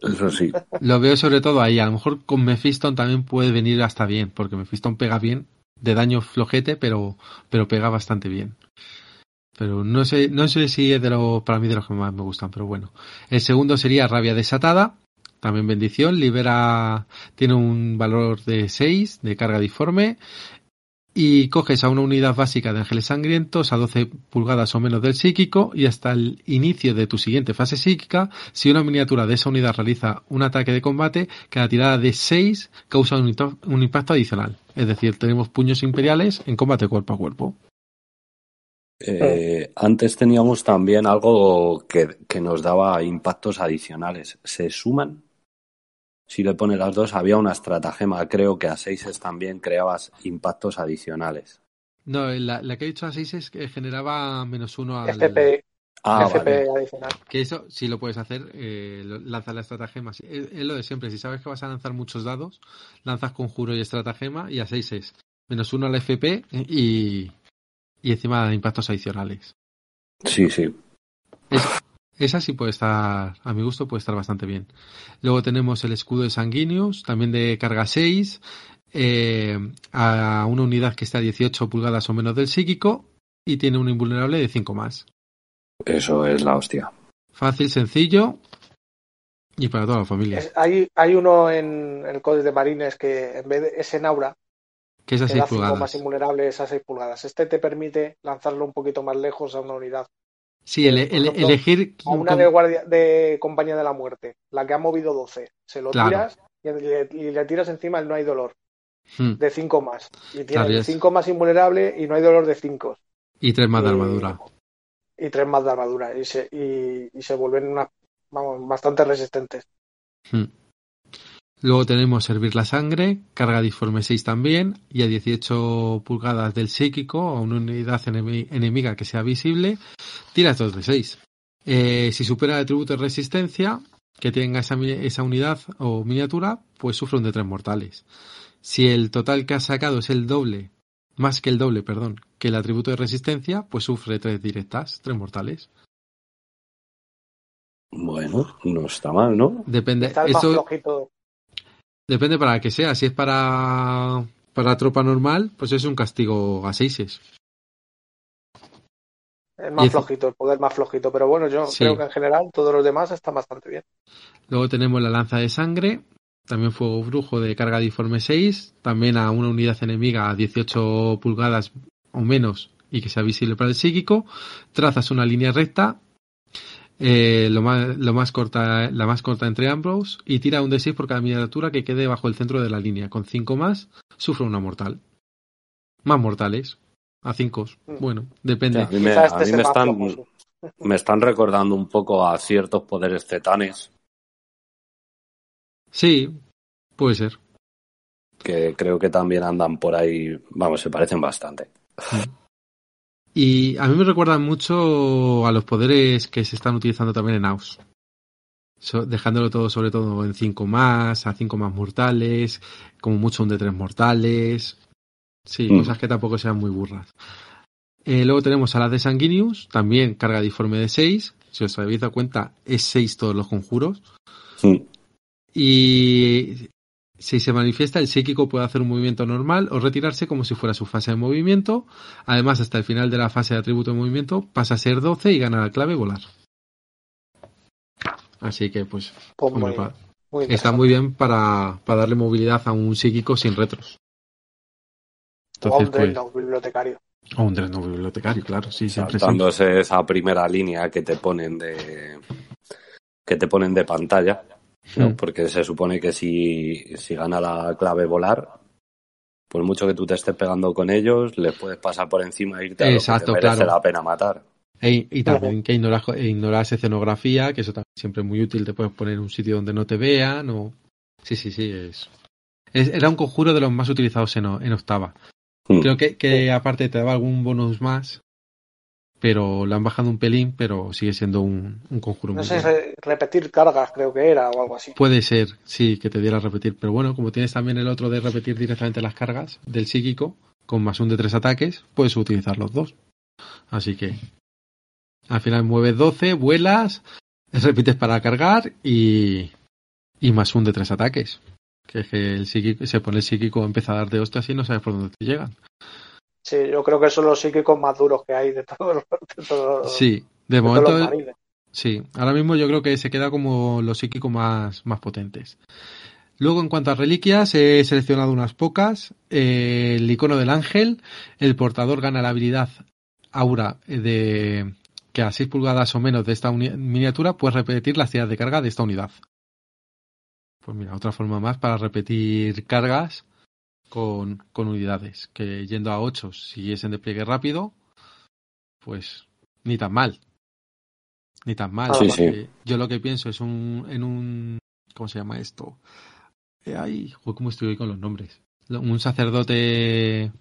Eso sí. Lo veo sobre todo ahí. A lo mejor con Mephiston también puede venir hasta bien, porque Mephiston pega bien, de daño flojete, pero, pero pega bastante bien. Pero no sé, no sé si es de lo, para mí de los que más me gustan, pero bueno. El segundo sería Rabia Desatada, también bendición, libera, tiene un valor de 6 de carga diforme y coges a una unidad básica de ángeles sangrientos a 12 pulgadas o menos del psíquico y hasta el inicio de tu siguiente fase psíquica, si una miniatura de esa unidad realiza un ataque de combate, cada tirada de 6 causa un, impacto adicional. Es decir, tenemos puños imperiales en combate cuerpo a cuerpo. Eh, antes teníamos también algo que, que nos daba impactos adicionales. ¿Se suman? Si le pone las dos, había una estratagema. Creo que a seises también creabas impactos adicionales. No, la, que he dicho a seises que generaba menos uno al. FP, ah, adicional. Que eso sí lo puedes hacer, eh, lanza la estratagema. Es, lo de siempre, si sabes que vas a lanzar muchos dados, lanzas conjuro y estratagema y a seises menos uno al FP y, y encima impactos adicionales. Sí, sí. Esa sí puede estar, a mi gusto, puede estar bastante bien. Luego tenemos el escudo de Sanguinius, también de carga 6, eh, a una unidad que está a 18 pulgadas o menos del psíquico y tiene un invulnerable de 5 más. Eso es la hostia. Fácil, sencillo y para toda la familia. hay, hay uno en el código de Marines que en vez de es en aura, que es a 6 pulgadas. más invulnerable es a 6 pulgadas. Este te permite lanzarlo un poquito más lejos a una unidad. Sí, el, elegir. A una de, guardia, de compañía de la muerte, la que ha movido 12. Se lo tiras y le, tiras encima el no hay dolor. Hmm. De 5 más. Y tiene 5 más invulnerable y no hay dolor de 5. Y 3 más de armadura. Y 3 más de armadura. Y se, y, se vuelven una, vamos, bastante resistentes. Hmm. Luego tenemos Servir la Sangre, carga disforme 6 también, y a 18 pulgadas del psíquico, a una unidad enemiga que sea visible, tira 2 de 6. Eh, si supera el atributo de resistencia que tenga esa, esa, unidad o miniatura, pues sufre un de 3 mortales. Si el total que ha sacado es el doble, más que el doble, perdón, que el atributo de resistencia, pues sufre 3 directas, 3 mortales. Bueno, no está mal, ¿no? Depende. Está Depende para que sea. Si es para, para tropa normal, pues es un castigo a seises. Es más flojito, el poder más flojito. Pero bueno, yo creo que en general todos los demás están bastante bien. Luego tenemos la lanza de sangre. También fuego brujo de carga diforme 6. También a una unidad enemiga a 18 pulgadas o menos y que sea visible para el psíquico. Trazas una línea recta eh, lo, más, lo más corta, la más corta entre ambos y tira un D6 por cada miniatura que quede bajo el centro de la línea. Con 5 más, sufre una mortal. Más mortales. A 5. Mm. Bueno, depende. a mí, me, están, me están recordando un poco a ciertos poderes tetanes. Sí, puede ser. Que creo que también andan por ahí, vamos, se parecen bastante. Y a mí me recuerdan mucho a los poderes que se están utilizando también en AUS. dejándolo todo sobre todo en 5 más, a 5 más mortales, como mucho un de 3 mortales. Sí, mm. cosas que tampoco sean muy burras. Eh, luego tenemos a las de Sanguinius, también carga diforme de 6. Si os habéis dado cuenta, es 6 todos los conjuros. Sí. Y si se manifiesta, el psíquico puede hacer un movimiento normal o retirarse como si fuera su fase de movimiento. Además, hasta el final de la fase de atributo de movimiento pasa a ser 12 y gana la clave volar. Así que, pues, pues está muy bien para, para, darle movilidad a un psíquico sin retros. Entonces, pues, bibliotecario. O un dreadnought bibliotecario, claro, sí, siempre Saltándose esa primera línea que te ponen de que te ponen de pantalla, hmm. porque se supone que si, si gana la clave volar, por mucho que tú te estés pegando con ellos, les puedes pasar por encima e irte a Exacto, lo que te merece la pena matar. E, y también que ignoras, ignoras, escenografía, que eso también siempre es muy útil, te puedes poner un sitio donde no te vean o... Sí, sí, sí, es... era un conjuro de los más utilizados en, en octava. Hmm. Creo que, que aparte te daba algún bonus más, pero lo han bajado un pelín, pero sigue siendo un, un conjuro. No sé, repetir cargas creo que era o algo así. Puede ser, sí, que te diera repetir, pero bueno, como tienes también el otro de repetir directamente las cargas del psíquico, con más un de tres ataques, puedes utilizar los dos. Así que al final mueves 12, vuelas, repites para cargar y, y más un de tres ataques. Que es que el psíquico, se pone el psíquico, empieza a dar de hostias y no sabes por dónde te llegan. Sí, yo creo que son los psíquicos más duros que hay de todos los. sí, de, momento. sí, ahora mismo yo creo que se queda como los psíquicos más, más potentes. Luego, en cuanto a reliquias, he seleccionado unas pocas. Eh, el icono del ángel, el portador gana la habilidad aura de que a 6 pulgadas o menos de esta miniatura puedes repetir la ciudad de carga de esta unidad. Pues mira, otra forma más para repetir cargas con, con unidades. Que yendo a 8 siguiesen de pliegue rápido, pues ni tan mal. Ni tan mal. Yo lo que pienso es un, en un. ¿Cómo se llama esto? Eh, ay, ¿cómo estoy hoy con los nombres? Un sacerdote.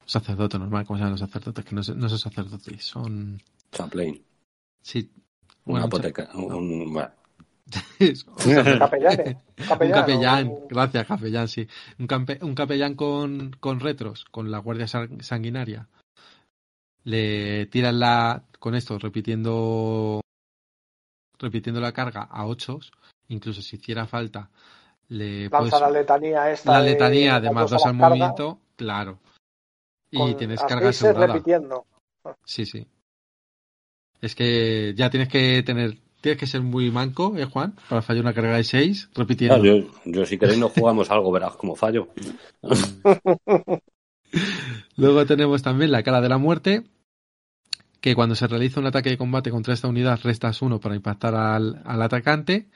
Un sacerdote normal, ¿cómo se llaman los sacerdotes? Que no, no son sacerdotes, son. Chaplain. Sí. Una apoteca. Un, un capellán, gracias, capellán, sí. Un, un capellán con, con, retros, con la guardia sanguinaria. Le tiran la. con esto, repitiendo. repitiendo la carga a ochos. Incluso si hiciera falta, le. Lanza la letanía esta. La letanía de, más dos al movimiento, claro. Y tienes carga asegurada. repitiendo. Sí, sí. Es que ya tienes que tener Tienes que ser muy manco, ¿eh, Juan? Para fallar una carga de 6, repitiendo. yo, yo, si queréis no jugamos algo, verás como fallo. Luego tenemos también la cara de la muerte, que cuando se realiza un ataque de combate contra esta unidad restas uno para impactar al, al atacante.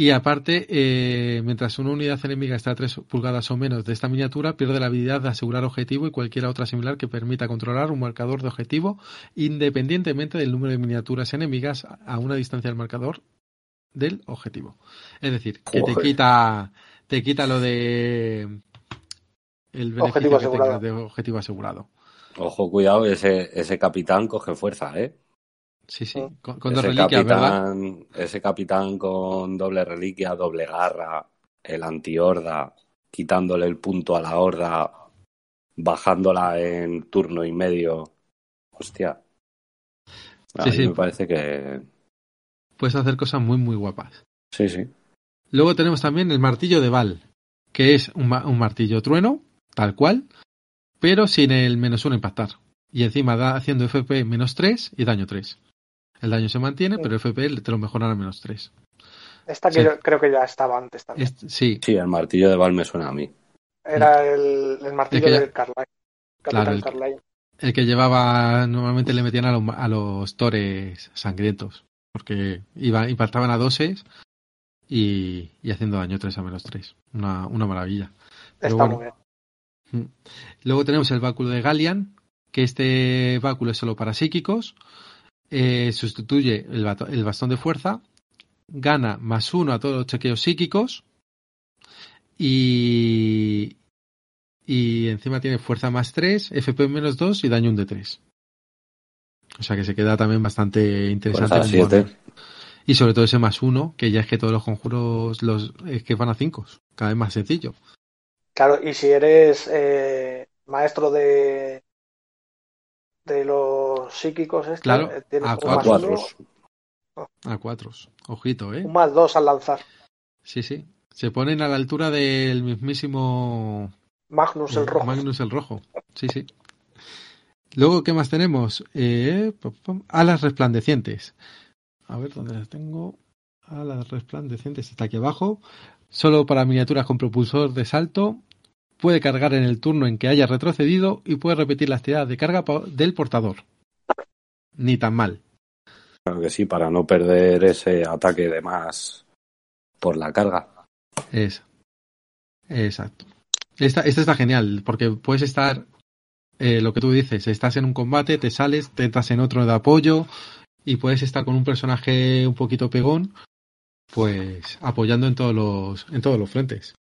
Y aparte, eh, mientras una unidad enemiga está a 3 pulgadas o menos de esta miniatura, pierde la habilidad de asegurar objetivo y cualquier otra similar que permita controlar un marcador de objetivo independientemente del número de miniaturas enemigas a una distancia del marcador del objetivo. Es decir, que te quita, te quita lo de el beneficio objetivo de objetivo asegurado. Ojo, cuidado, ese, ese capitán coge fuerza, ¿eh? Sí, sí, con, ese reliquias, capitán, Ese capitán con doble reliquia, doble garra, el anti-horda, quitándole el punto a la horda, bajándola en turno y medio. Hostia. sí, sí. me parece que... Puedes hacer cosas muy, muy guapas. Sí, sí. Luego tenemos también el martillo de Val, que es un, un martillo trueno, tal cual, pero sin el menos uno impactar. Y encima da haciendo FP menos 3 y daño 3. El daño se mantiene, pero el FP te lo mejoran a menos 3. Esta que creo que ya estaba antes también. sí. Sí, el martillo de Val me suena a mí. Era el, el martillo de Carlyle. Claro, el, el, que llevaba, normalmente le metían a, los, a los tores sangrientos. Porque iba, impactaban a doses y, y haciendo daño 3 a menos 3. Una, una maravilla. Está muy bien. Mm. Luego tenemos el báculo de Gallian, que este báculo es solo para psíquicos eh, sustituye el, bastón de fuerza, gana más uno a todos los chequeos psíquicos y, y encima tiene fuerza más 3, FP menos 2 y daño un de 3. O sea que se queda también bastante interesante. Y sobre todo ese más uno, que ya es que todos los conjuros los es que van a 5, cada vez más sencillo. Claro, y si eres eh, maestro de, de los psíquicos este, claro, eh, a cuatro. A cuatro. Ojito, ¿eh? Un más dos al lanzar. Sí, sí. Se ponen a la altura del mismísimo... Magnus el Rojo. Magnus el Rojo. Sí, sí. Luego, ¿qué más tenemos? Eh, alas resplandecientes. A ver, ¿dónde las tengo? Alas resplandecientes. Está aquí abajo. Solo para miniaturas con propulsor de salto puede cargar en el turno en que haya retrocedido y puede repetir las tiradas de carga del portador. Ni tan mal. Claro que sí, para no perder ese ataque de más por la carga. Es. Exacto. Esta, esta está genial, porque puedes estar, eh, lo que tú dices, estás en un combate, te sales, te entras en otro de apoyo y puedes estar con un personaje un poquito pegón, pues apoyando en todos los, en todos los frentes.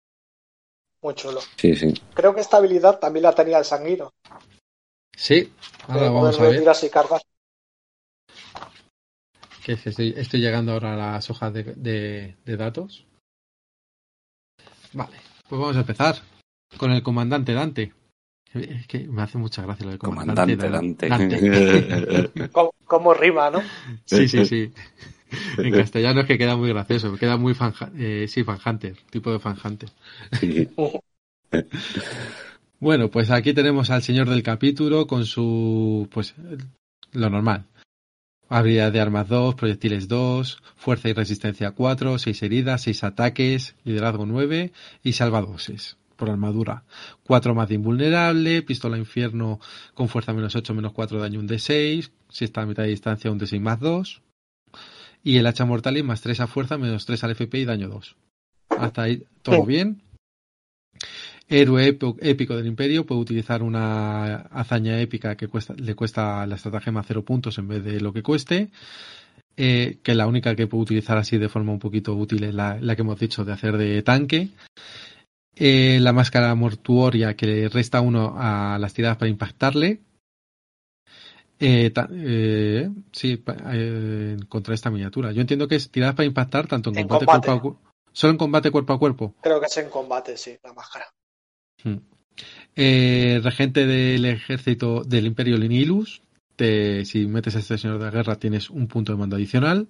Muy chulo. Sí, sí. Creo que esta habilidad también la tenía el sanguino. Sí, ahora vamos a ver. Que estoy, estoy, llegando ahora a las hojas de, de datos. Vale, pues vamos a empezar con el comandante Dante. Es que me hace mucha gracia lo de comandante, comandante Dante. Dante. como, rima, ¿no? Sí, sí, sí. En castellano es que queda muy gracioso, queda muy fan, eh, sí, fan hunter, tipo de fan hunter. bueno, pues aquí tenemos al señor del capítulo con su, pues, lo normal. Habilidad de armas 2, proyectiles 2, fuerza y resistencia 4, 6 heridas, 6 ataques, liderazgo 9 y salva por armadura. 4 más de invulnerable, pistola infierno con fuerza menos 8 menos 4 daño un d 6, si está a mitad de distancia un d 6 más 2. Y el hacha mortal y más 3 a fuerza menos 3 al FP y daño 2. Hasta ahí todo bien. Héroe épico del imperio puede utilizar una hazaña épica que cuesta, le cuesta la estratagema 0 puntos en vez de lo que cueste. Eh, que la única que puede utilizar así de forma un poquito útil es la, que hemos dicho de hacer de tanque. Eh, la máscara mortuoria que le resta uno a las tiradas para impactarle. Eh, sí, contra esta miniatura. Yo entiendo que es tiradas para impactar tanto en, combate, cuerpo a cuerpo. Solo en combate cuerpo a cuerpo. Creo que es en combate, sí, la máscara. Hmm. Eh, regente del ejército del Imperio Linilus. si metes a este señor de la guerra tienes un punto de mando adicional.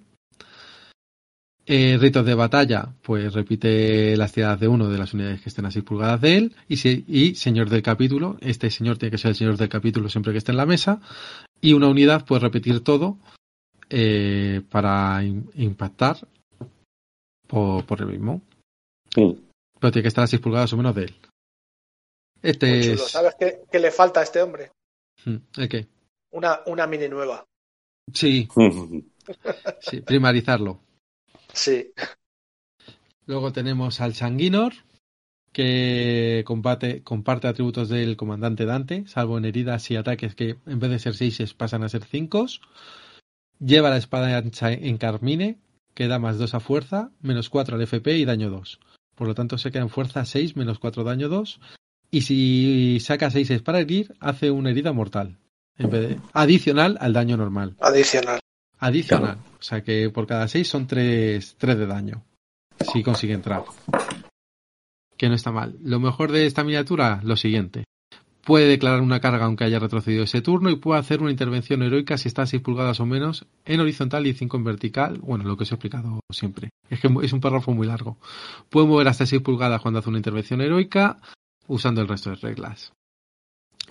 Eh, ritos de batalla, pues repite las tiradas de uno de las unidades que estén a 6 pulgadas de él. Y, y señor del capítulo, este señor tiene que ser el señor del capítulo siempre que esté en la mesa. Y una unidad puede repetir todo eh, para impactar por, por el mismo. Pero tiene que estar a 6 pulgadas o menos de él. Este ¿Sabes qué, le falta a este hombre? Hmm, ¿El qué? Una, una mini nueva. Sí. sí. Primarizarlo. Sí. Luego tenemos al Sanguinor, que combate, comparte atributos del comandante Dante, salvo en heridas y ataques que en vez de ser 6 pasan a ser 5. Lleva la espada ancha en carmine, que da más 2 a fuerza, menos 4 al FP y daño 2. Por lo tanto se queda en fuerza 6 menos 4 daño 2 y si saca 6 para herir, hace una herida mortal. En vez de, adicional al daño normal. Adicional. Adicional. O sea que por cada 6 son 3, 3 de daño. Si consigue entrar. Que no está mal. Lo mejor de esta miniatura, lo siguiente. Puede declarar una carga aunque haya retrocedido ese turno y puede hacer una intervención heroica si está a 6 pulgadas o menos en horizontal y 5 en vertical. Bueno, lo que os he explicado siempre. Es que es un párrafo muy largo. Puede mover hasta 6 pulgadas cuando hace una intervención heroica usando el resto de reglas.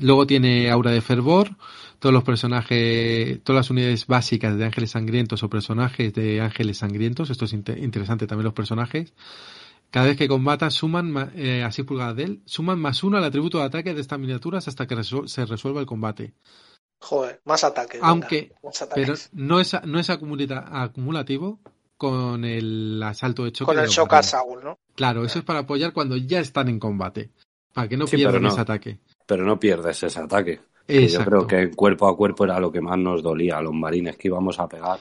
Luego tiene Aura de Fervor, todos los personajes, todas las unidades básicas de ángeles sangrientos o personajes de ángeles sangrientos, esto es interesante también los personajes, cada vez que combatan suman, eh, así pulgada de él, suman más uno al atributo de ataque de estas miniaturas hasta que se resuelva el combate. Joder, más ataques. Aunque, pero no es, no es acumulativo con el asalto de choque. Con el shock Saul, ¿no? Claro, eso es para apoyar cuando ya están en combate. Para que no pierdan ese ataque. Pero no pierdes ese ataque. yo creo que cuerpo a cuerpo era lo que más nos dolía a los marines que íbamos a pegar.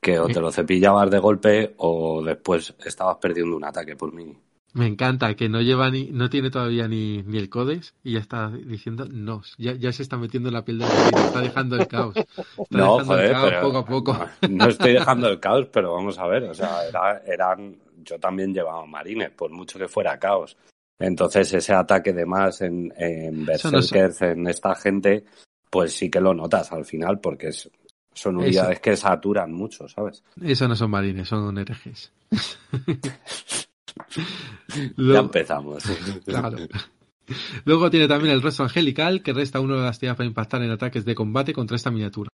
Que o te lo cepillabas de golpe o después estabas perdiendo un ataque por mini. Me encanta que no lleva ni, no tiene todavía ni, ni el codes y ya está diciendo no, ya, ya se está metiendo en la piel de la está dejando el caos. Está no, dejando el caos poco a poco. No, estoy dejando el caos, pero vamos a ver, o sea, eran, yo también llevaba marines, por mucho que fuera caos. Entonces ese ataque de más en, en Berserkers, en esta gente, pues sí que lo notas al final porque son unidades que saturan mucho, ¿sabes? Eso no son marines, son herejes. ya empezamos. Claro. Luego tiene también el resto angelical, que resta uno de las tiradas para impactar en ataques de combate contra esta miniatura.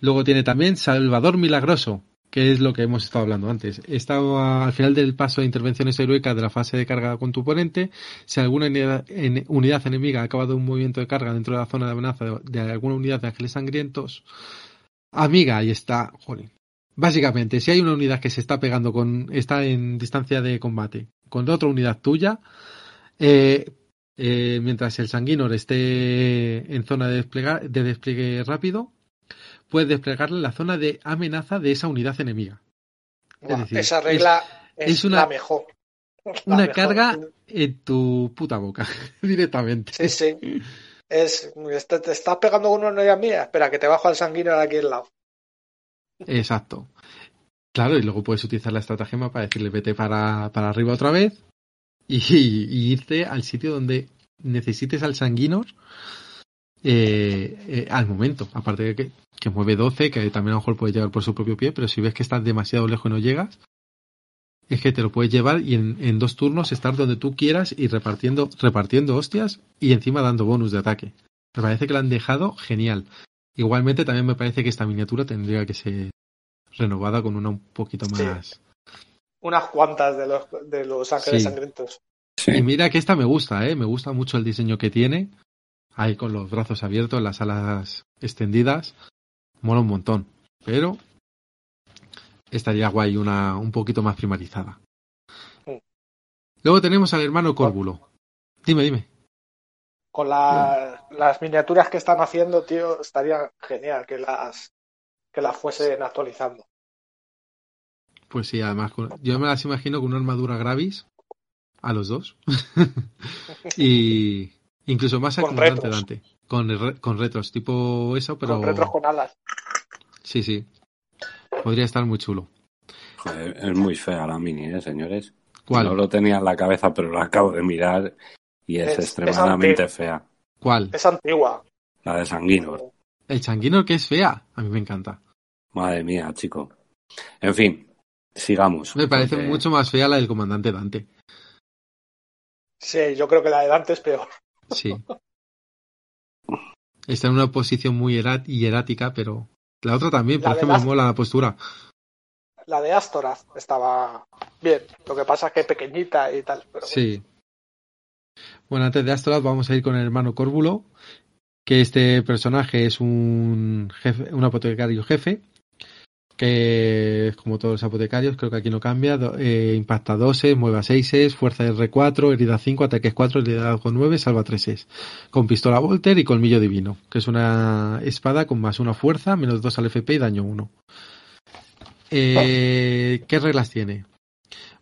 Luego tiene también Salvador Milagroso, que es lo que hemos estado hablando antes. Estaba al final del paso de intervenciones heroicas de la fase de carga con tu oponente. Si alguna unidad, enemiga ha acabado un movimiento de carga dentro de la zona de amenaza de, alguna unidad de ángeles sangrientos, amiga, ahí está, joder. Básicamente, si hay una unidad que se está pegando con, está en distancia de combate con otra unidad tuya, eh, eh, mientras el sanguinor esté en zona de, de despliegue rápido, puedes desplegarle la zona de amenaza de esa unidad enemiga. esa regla es, una, la mejor. una carga en tu puta boca, directamente. Sí, sí. Es, te, estás pegando con una unidad mía, espera, que te bajo al sanguíneo de aquí al lado. Exacto. Claro, y luego puedes utilizar la estratagema para decirle vete para, para arriba otra vez y, irte al sitio donde necesites al sanguinor eh, eh, al momento. Aparte de que, que, mueve 12, que también a lo mejor puedes llevar por su propio pie, pero si ves que estás demasiado lejos y no llegas, es que te lo puedes llevar y en, en dos turnos estar donde tú quieras y repartiendo, repartiendo hostias y encima dando bonus de ataque. Me parece que lo han dejado genial. Igualmente también me parece que esta miniatura tendría que ser renovada con una un poquito más. Unas cuantas de los, de los ángeles sangrientos. Y mira que esta me gusta, ¿eh? Me gusta mucho el diseño que tiene. Ahí con los brazos abiertos, las alas extendidas. Mola un montón. Pero estaría guay una un poquito más primarizada. Luego tenemos al hermano Córbulo. Dime, dime. Con las miniaturas que están haciendo, tío, estaría genial que las que las fuesen actualizando. Pues sí, además, yo me las imagino con una armadura Gravis a los dos. y incluso más acomodante Dante. Con, con retros, tipo eso, pero. Con retros con alas. Sí, sí. Podría estar muy chulo. es muy fea la mini, ¿eh, señores? ¿Cuál? No lo tenía en la cabeza, pero lo acabo de mirar y es, extremadamente fea. ¿Cuál? Es antigua. La de Sanguinor. El Sanguinor que es fea. A mí me encanta. Madre mía, chico. En fin, sigamos. Me parece mucho más fea la del comandante Dante. Sí, yo creo que la de Dante es peor. Sí. Está en una posición muy hierática, pero la otra también, por ejemplo, me mola la postura. La de Astoraz estaba bien, lo que pasa es que es pequeñita y tal. sí. Bueno. antes de Astoraz vamos a ir con el hermano Córbulo, que este personaje es un jefe, un apotecario jefe, que como todos los apotecarios, creo que aquí no cambia, eh, impacta 12, mueve a 6, fuerza R4, herida 5, ataques 4, herida 9, salva 3 con pistola Volter y colmillo divino, que es una espada con más una fuerza, menos 2 al FP y daño 1. Eh, ¿Qué reglas tiene?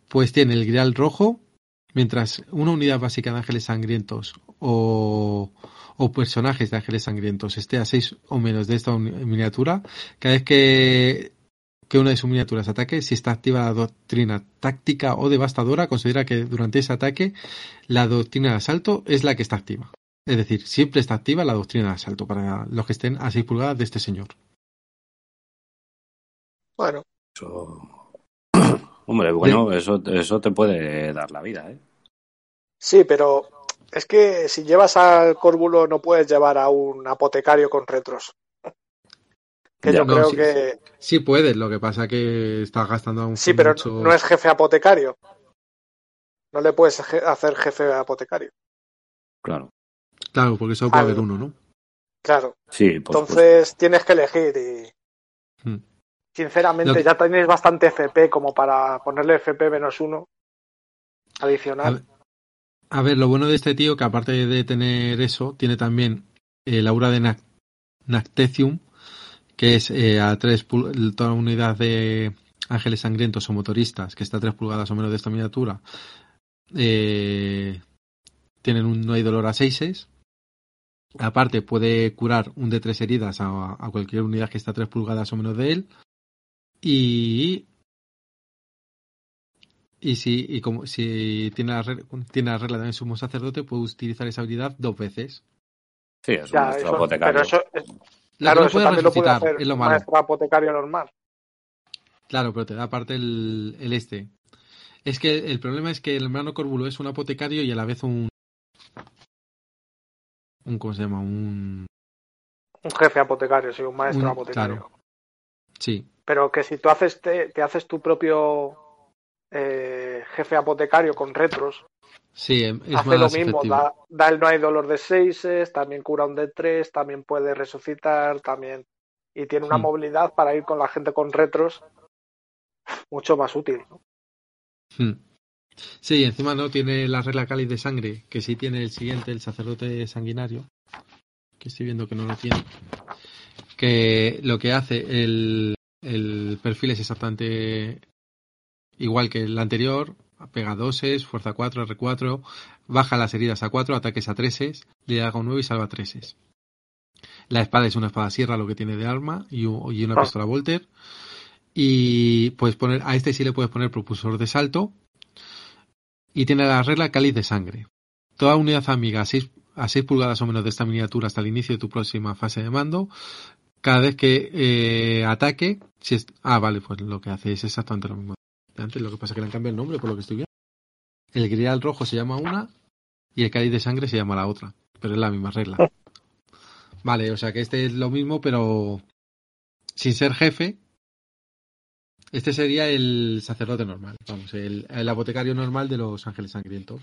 Pues tiene el grial rojo, mientras una unidad básica de ángeles sangrientos o, o personajes de ángeles sangrientos esté a 6 o menos de esta miniatura, cada vez que que una de sus miniaturas ataque, si está activa la doctrina táctica o devastadora, considera que durante ese ataque la doctrina de asalto es la que está activa. Es decir, siempre está activa la doctrina de asalto para los que estén a 6 pulgadas de este señor. Bueno. Hombre, bueno, eso, eso te puede dar la vida, ¿eh? Sí, pero es que si llevas al córbulo no puedes llevar a un apotecario con retros. Que yo creo sí, que. Sí puedes, lo que pasa que estás gastando un Sí, pero no es jefe apotecario. No le puedes hacer jefe apotecario. Claro. Claro, porque solo puede haber uno, ¿no? Claro. Sí, Entonces tienes que elegir y. Hmm. Sinceramente, ya tenéis bastante FP como para ponerle FP menos uno adicional. A ver, lo bueno de este tío, que aparte de tener eso, tiene también el aura de Nactecium, que es eh, a tres toda unidad de ángeles sangrientos o motoristas que está a 3 pulgadas o menos de esta miniatura eh, tienen un no hay dolor a 6 aparte puede curar un de tres heridas a, cualquier unidad que está a 3 pulgadas o menos de él. Y y si y como si tiene la, tiene la regla de sumo sacerdote puede utilizar esa habilidad dos veces. Sí es un apotecario Claro, eso también lo puede hacer es lo malo. normal. Claro, pero te da aparte el, el, este. Es que el problema es que el hermano Corbulo es un apotecario y a la vez un. un ¿Cómo se llama? Un. Un jefe apotecario, sí, un maestro apotecario. Sí. pero que si tú haces te, haces tu propio eh, jefe apotecario con retros, sí, hace lo mismo, da, el no hay dolor de 6, también cura un de 3, también puede resucitar, también y tiene una hmm. movilidad para ir con la gente con retros mucho más útil. Hmm. Sí, encima no tiene la regla cáliz de sangre, que sí tiene el siguiente, el sacerdote sanguinario, que estoy viendo que no lo tiene. Que lo que hace el, el perfil es exactamente igual que el anterior, pega doses, fuerza 4, R4, baja las heridas a 4, ataques a 3, liderazgo 9 y salva 3. La espada es una espada sierra, lo que tiene de arma, y, una ah. pistola Volter. Y puedes poner, a este sí le puedes poner propulsor de salto. Y tiene la regla cáliz de sangre. Toda unidad amiga a 6, a 6 pulgadas o menos de esta miniatura hasta el inicio de tu próxima fase de mando cada vez que eh, ataque, si es, ah, vale, pues lo que hace es exactamente lo mismo. Antes lo que pasa es que le han cambiado el nombre por lo que estoy viendo. El grial rojo se llama una y el cáliz de sangre se llama la otra, pero es la misma regla. Vale, o sea que este es lo mismo, pero sin ser jefe. Este sería el sacerdote normal, vamos, el, el apotecario normal de los ángeles sangrientos.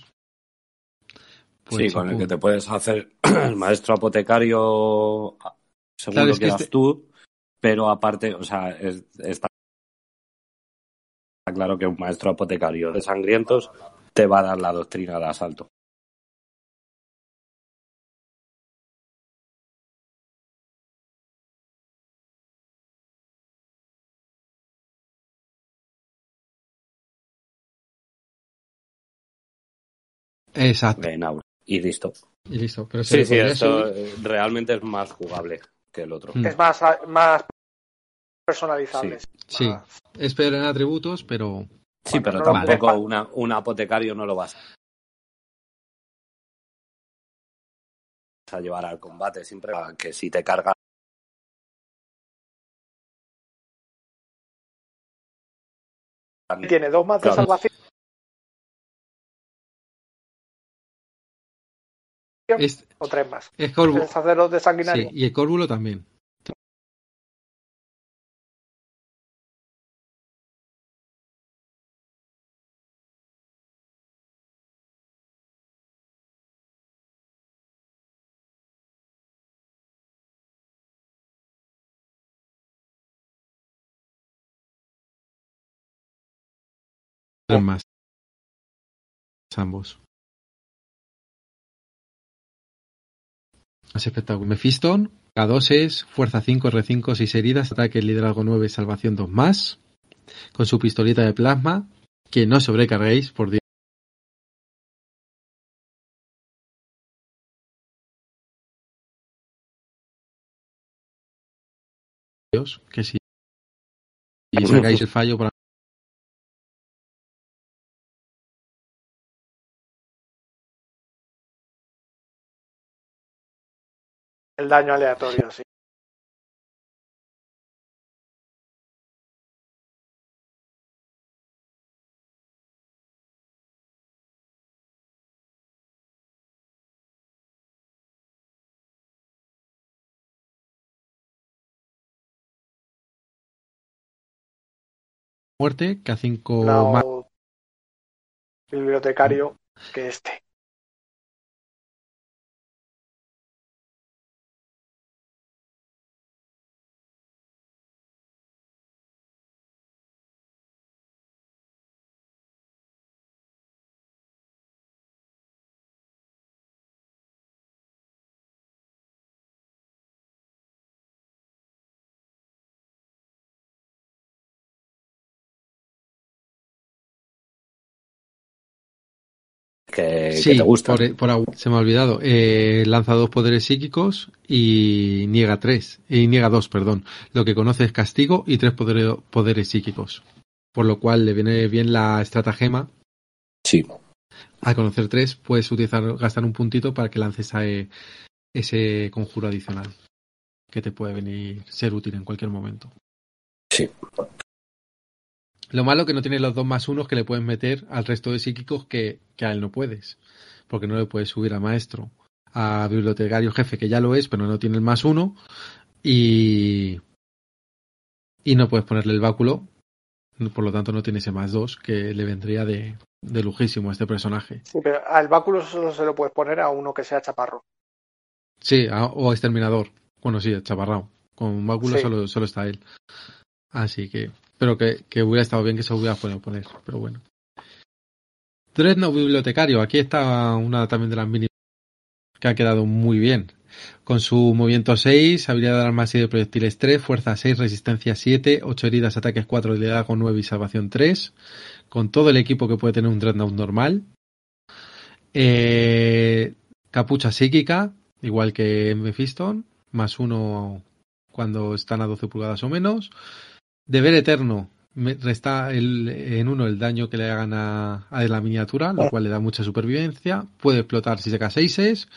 Pues sí, con el que te puedes hacer el maestro apotecario según lo quieras este tú, pero aparte, o sea, está claro que un maestro apotecario de sangrientos te va a dar la doctrina de asalto. Exacto. Y listo. Y listo. Pero sí, sí, esto realmente es más jugable que el otro. Es más, más personalizable. Sí, es peor en atributos, pero... Sí, pero tampoco una, un apotecario no lo vas a llevar al combate, siempre que si te carga tiene dos más de salvación o tres más. Es. El sanguinario. Sí, y el Córvulo también. Más ambos. Más espectáculo. Mephiston, K2 es fuerza 5, R5, 6 heridas, ataque, liderazgo 9, salvación 2 más. Con su pistolita de plasma, que no sobrecarguéis, por Dios. que si y sacáis el fallo para El daño aleatorio, sí. muerte, que a 5 más. Bibliotecario que este. Que, te gusta. Por, se me ha olvidado. Eh, lanza dos poderes psíquicos y niega tres. Y niega dos, perdón. Lo que conoce es castigo y tres poderes, poderes psíquicos. Por lo cual le viene bien la estratagema. Sí. Al conocer tres, puedes utilizar, gastar un puntito para que lances ese conjuro adicional. Que te puede venir, ser útil en cualquier momento. Sí. Lo malo que no tiene los dos más unos que le puedes meter al resto de psíquicos que, a él no puedes. Porque no le puedes subir a maestro, a bibliotecario jefe, que ya lo es, pero no tiene el más uno. Y, Y no puedes ponerle el báculo, por lo tanto no tiene ese más dos que le vendría de, de lujísimo a este personaje. Sí, pero al báculo solo se lo puedes poner a uno que sea chaparro. Sí, o exterminador. Bueno, sí, chaparrao. Con báculo solo, solo está él. Así que, pero que, que hubiera estado bien que se hubiera podido poner, pero bueno. Dreadnought Bibliotecario, aquí está una también de las mini que ha quedado muy bien. Con su movimiento 6, habilidad de armas y de proyectiles 3, fuerza 6, resistencia 7, 8 heridas, ataques 4, con 9 y salvación 3. Con todo el equipo que puede tener un Dreadnought normal. Eh, capucha psíquica, igual que Mephiston, más 1 cuando están a 12 pulgadas o menos. Deber eterno, resta el, en uno el daño que le hagan a, la miniatura, lo cual le da mucha supervivencia. Puede explotar si saca 6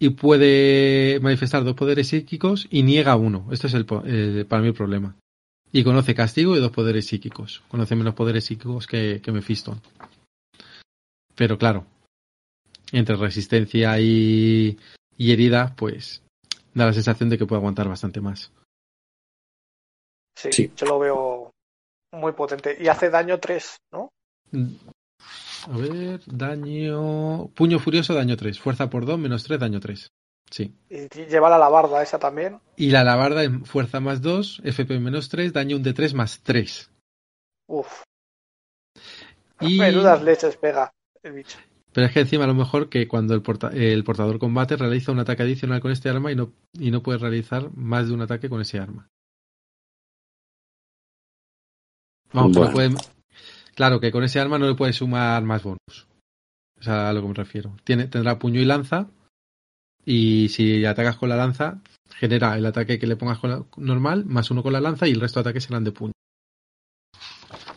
y puede manifestar dos poderes psíquicos y niega uno. Este es el, para mí el problema. Y conoce castigo y dos poderes psíquicos. Conoce menos poderes psíquicos que, que Mephiston. Pero claro, entre resistencia y, y herida, pues da la sensación de que puede aguantar bastante más. Sí, sí, yo lo veo muy potente. Y hace daño 3, ¿no? A ver, daño. Puño furioso, daño 3. Fuerza por 2, menos 3, daño 3. Sí. Y lleva la labarda esa también. Y la labarda en fuerza más 2, FP menos 3, daño 1 de 3 más 3. Uf. Y... Menudas leches pega el bicho. Pero es que encima a lo mejor que cuando el, el, portador combate realiza un ataque adicional con este arma y no, y no puede realizar más de un ataque con ese arma. Vamos, bueno. puede, claro que con ese arma no le puede sumar más bonus. O sea, a lo que me refiero. Tiene, tendrá puño y lanza. Y si atacas con la lanza, genera el ataque que le pongas con la, normal, más uno con la lanza y el resto de ataques serán de puño.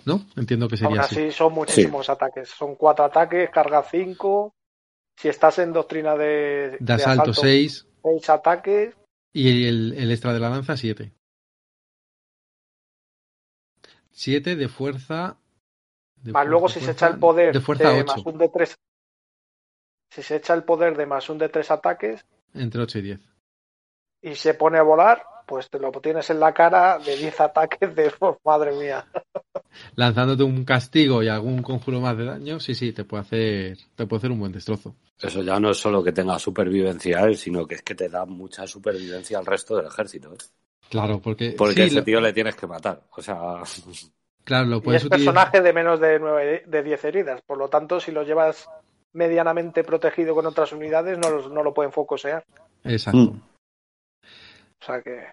¿No? Entiendo que sería Aún así. son muchísimos ataques. Son cuatro ataques, carga cinco. Si estás en doctrina de, de asalto, seis. Seis ataques. Y el, el extra de la lanza, siete. 7 de fuerza. De más luego si se echa el poder de, fuerza de más un de 3. Si se echa el poder de más un de 3 ataques. Entre 8 y 10. Y se pone a volar, pues te lo tienes en la cara de 10 ataques de. Oh, madre mía. Lanzándote un castigo y algún conjuro más de daño, sí, sí, te puede hacer, te puede hacer un buen destrozo. Eso ya no es solo que tenga supervivencia él, sino que es que te da mucha supervivencia al resto del ejército. ¿eh? Claro, porque. Porque ese tío le tienes que matar. O sea. Claro, lo puedes y es personaje de menos de, 9, de 10 heridas. Por lo tanto, si lo llevas medianamente protegido con otras unidades, no, no lo pueden focosear. Exacto. Mm. O sea que.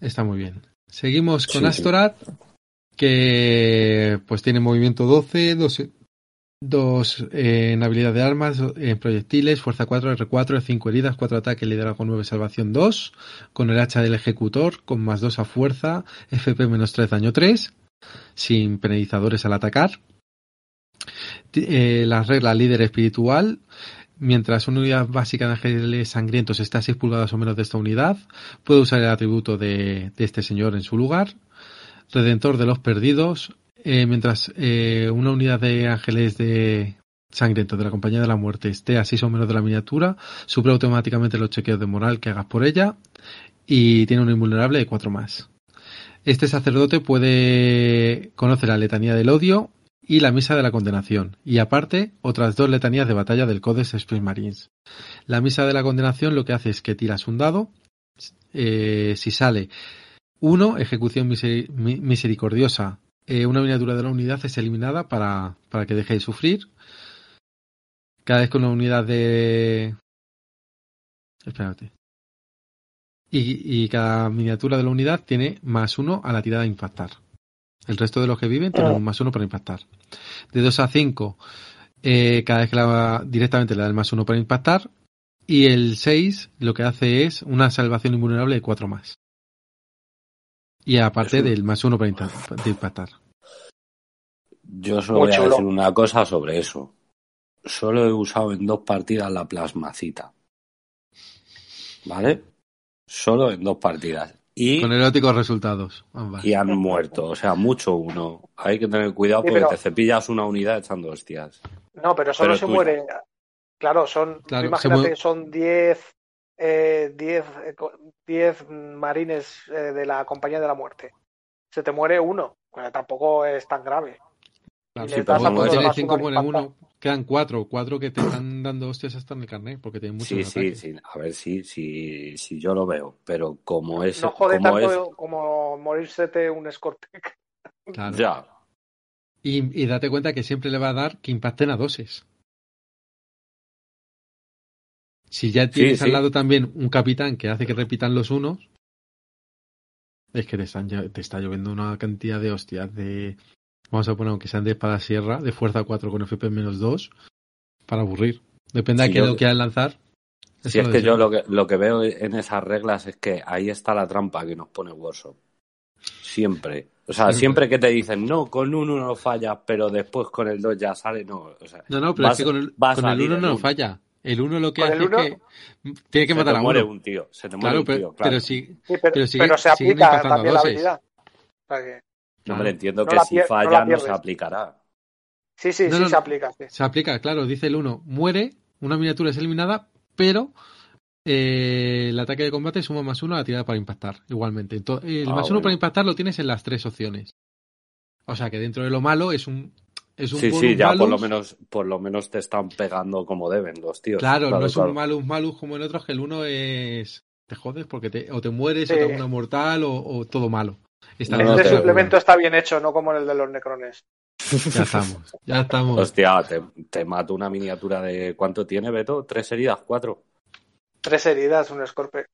Está muy bien. Seguimos con sí, que pues tiene movimiento 12, 12 Dos eh, en habilidad de armas, en proyectiles, fuerza 4, R4, 5 heridas, 4 ataques, liderazgo 9, salvación 2, con el hacha del ejecutor, con más 2 a fuerza, FP menos 3, daño 3, sin penalizadores al atacar. Eh, la regla líder espiritual, mientras una unidad básica de ángeles sangrientos está a 6 pulgadas o menos de esta unidad, puede usar el atributo de, de este señor en su lugar. Redentor de los perdidos, eh, mientras eh, una unidad de ángeles de sangrientos de la compañía de la muerte esté a 6 o menos de la miniatura, sube automáticamente los chequeos de moral que hagas por ella y tiene un invulnerable de 4 más. Este sacerdote puede conocer la letanía del odio y la misa de la condenación, y aparte otras dos letanías de batalla del Codex Space Marines. La misa de la condenación lo que hace es que tiras un dado, eh, si sale 1, ejecución misericordiosa eh, una miniatura de la unidad es eliminada para, para que deje de sufrir. Cada vez que una unidad de... Espérate. Y, y, cada miniatura de la unidad tiene más uno a la tirada de impactar. El resto de los que viven tienen un más uno para impactar. De 2 a 5, eh, cada vez que la, directamente le da el más uno para impactar. Y el 6 lo que hace es una salvación invulnerable de 4 más. Y aparte del más uno para impactar. Yo solo voy a decir una cosa sobre eso. Solo he usado en dos partidas la plasmacita. ¿Vale? Solo en dos partidas. Y, Con eróticos resultados. Y han muerto. O sea, mucho uno. Hay que tener cuidado porque te cepillas una unidad echando hostias. No, pero solo se muere. Claro, son. imagínate que son 10 eh, diez, diez marines eh, de la Compañía de la Muerte. se te muere uno. tampoco es tan grave. Claro, sí, pero cinco muere uno, quedan cuatro, cuatro que te están dando hostias hasta en el carnet, porque tienen muchos Sí, sí, sí, a ver, sí, sí, sí, yo lo veo, pero como es... No jode como tanto como morirse un. Claro. Ya. Y, y, date cuenta que siempre le va a dar que impacten a doses. Si ya tienes al lado también un capitán que hace que repitan los unos, es que te, están, te está lloviendo una cantidad de hostias de... Vamos a poner aunque sean de espada sierra, de fuerza 4 con FP menos 2, para aburrir. Depende de quién lo quieran lanzar. Si es que yo lo que, lo que veo en esas reglas es que ahí está la trampa que nos pone Warsaw. Siempre. O sea, siempre, que te dicen, no, con uno no falla, pero después con el 2 ya sale, no. O sea, no, no, pero es que con el, con el 1 no falla. El 1 lo que hace es que tiene que matar a uno. Se te muere un tío. Se te muere un tío, claro. Pero, sí, pero, se aplica también la habilidad. No, me entiendo que si falla no, se aplicará. Sí, sí, sí se aplica. Se aplica, claro. Dice el 1, muere, una miniatura es eliminada, pero eh, el ataque de combate suma más uno a la tirada para impactar, igualmente. Entonces, el ah, más uno para impactar lo tienes en las tres opciones. O sea que dentro de lo malo es un sí, sí, ya por lo menos por lo menos te están pegando como deben los tíos. Claro, no es un malus malus como en otros, que el uno es te jodes porque te, o te mueres o te una mortal o, todo malo. Está este suplemento está bien hecho, no como el de los necrones. Ya estamos, ya estamos. Hostia, te, te mato una miniatura de ¿cuánto tiene Beto? ¿Tres heridas? ¿Cuatro? Tres heridas, un escorpe.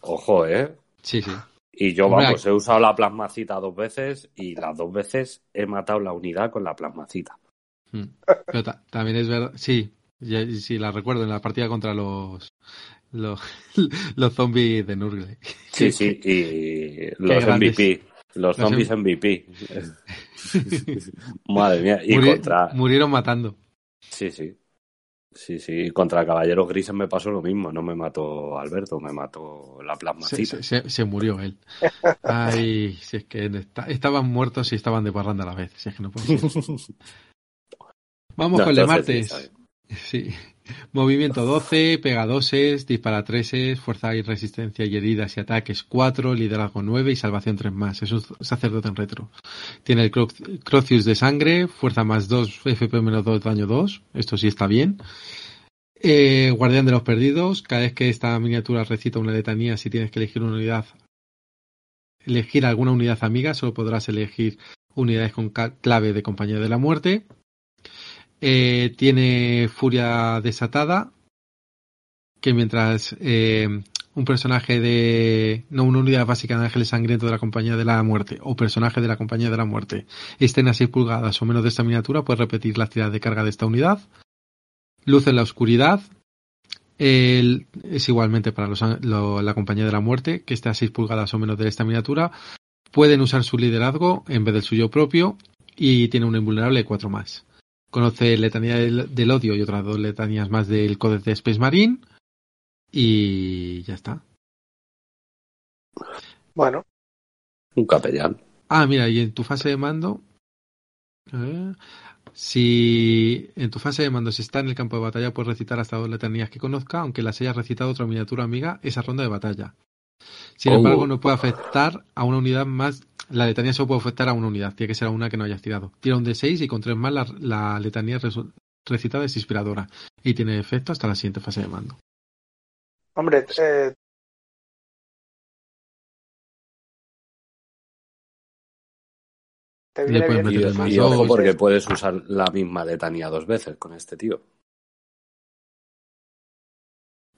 Ojo, ¿eh? Sí, sí. Y yo, vamos, he usado la plasmacita dos veces y las dos veces he matado la unidad con la plasmacita. Hmm. Pero también es verdad, sí, sí, la recuerdo en la partida contra los los, los zombies de Nurgle. Sí, sí, y los MVP, los, zombies MVP. Madre mía, y contra... Murieron matando. Sí, sí. Sí, sí, contra Caballeros Grises me pasó lo mismo, no me mató Alberto, me mató la plasmacita. Se, murió él. Ay, si es que estaban muertos y estaban de parranda a la vez, si es que no puedo Vamos con el martes. Sí, Movimiento 12, pega 2, dispara 3, fuerza y resistencia y heridas y ataques 4, liderazgo 9 y salvación 3 más. Es un sacerdote en retro. Tiene el Crocius de sangre, fuerza más 2, FP menos 2, daño 2. Esto sí está bien. Eh, guardián de los perdidos. Cada vez que esta miniatura recita una letanía, si tienes que elegir una unidad, elegir alguna unidad amiga, solo podrás elegir unidades con clave de compañía de la muerte. Eh, tiene Furia Desatada, que mientras eh, un personaje de. No, una unidad básica de Ángeles Sangriento de la Compañía de la Muerte o personaje de la Compañía de la Muerte estén a 6 pulgadas o menos de esta miniatura, puede repetir la actividad de carga de esta unidad. Luz en la oscuridad. es igualmente para la Compañía de la Muerte, que esté a 6 pulgadas o menos de esta miniatura. Pueden usar su liderazgo en vez del suyo propio y tiene un invulnerable de 4 más. Conoce Letanía del, Odio y otras dos letanías más del Códice de Space Marine. Y ya está. Bueno. Un capellán. Ah, mira, y en tu fase de mando. si en tu fase de mando, si está en el campo de batalla, puedes recitar hasta dos letanías que conozca, aunque las haya recitado otra miniatura amiga esa ronda de batalla. Sin embargo, no puede afectar a una unidad más. La letanía solo puede afectar a una unidad, tiene que ser a una que no hayas tirado. Tira un D6 y con tres más la, letanía recitada es inspiradora y tiene efecto hasta la siguiente fase de mando. Hombre, eh... Te viene bien. Y, ojo porque puedes usar la misma letanía dos veces con este tío.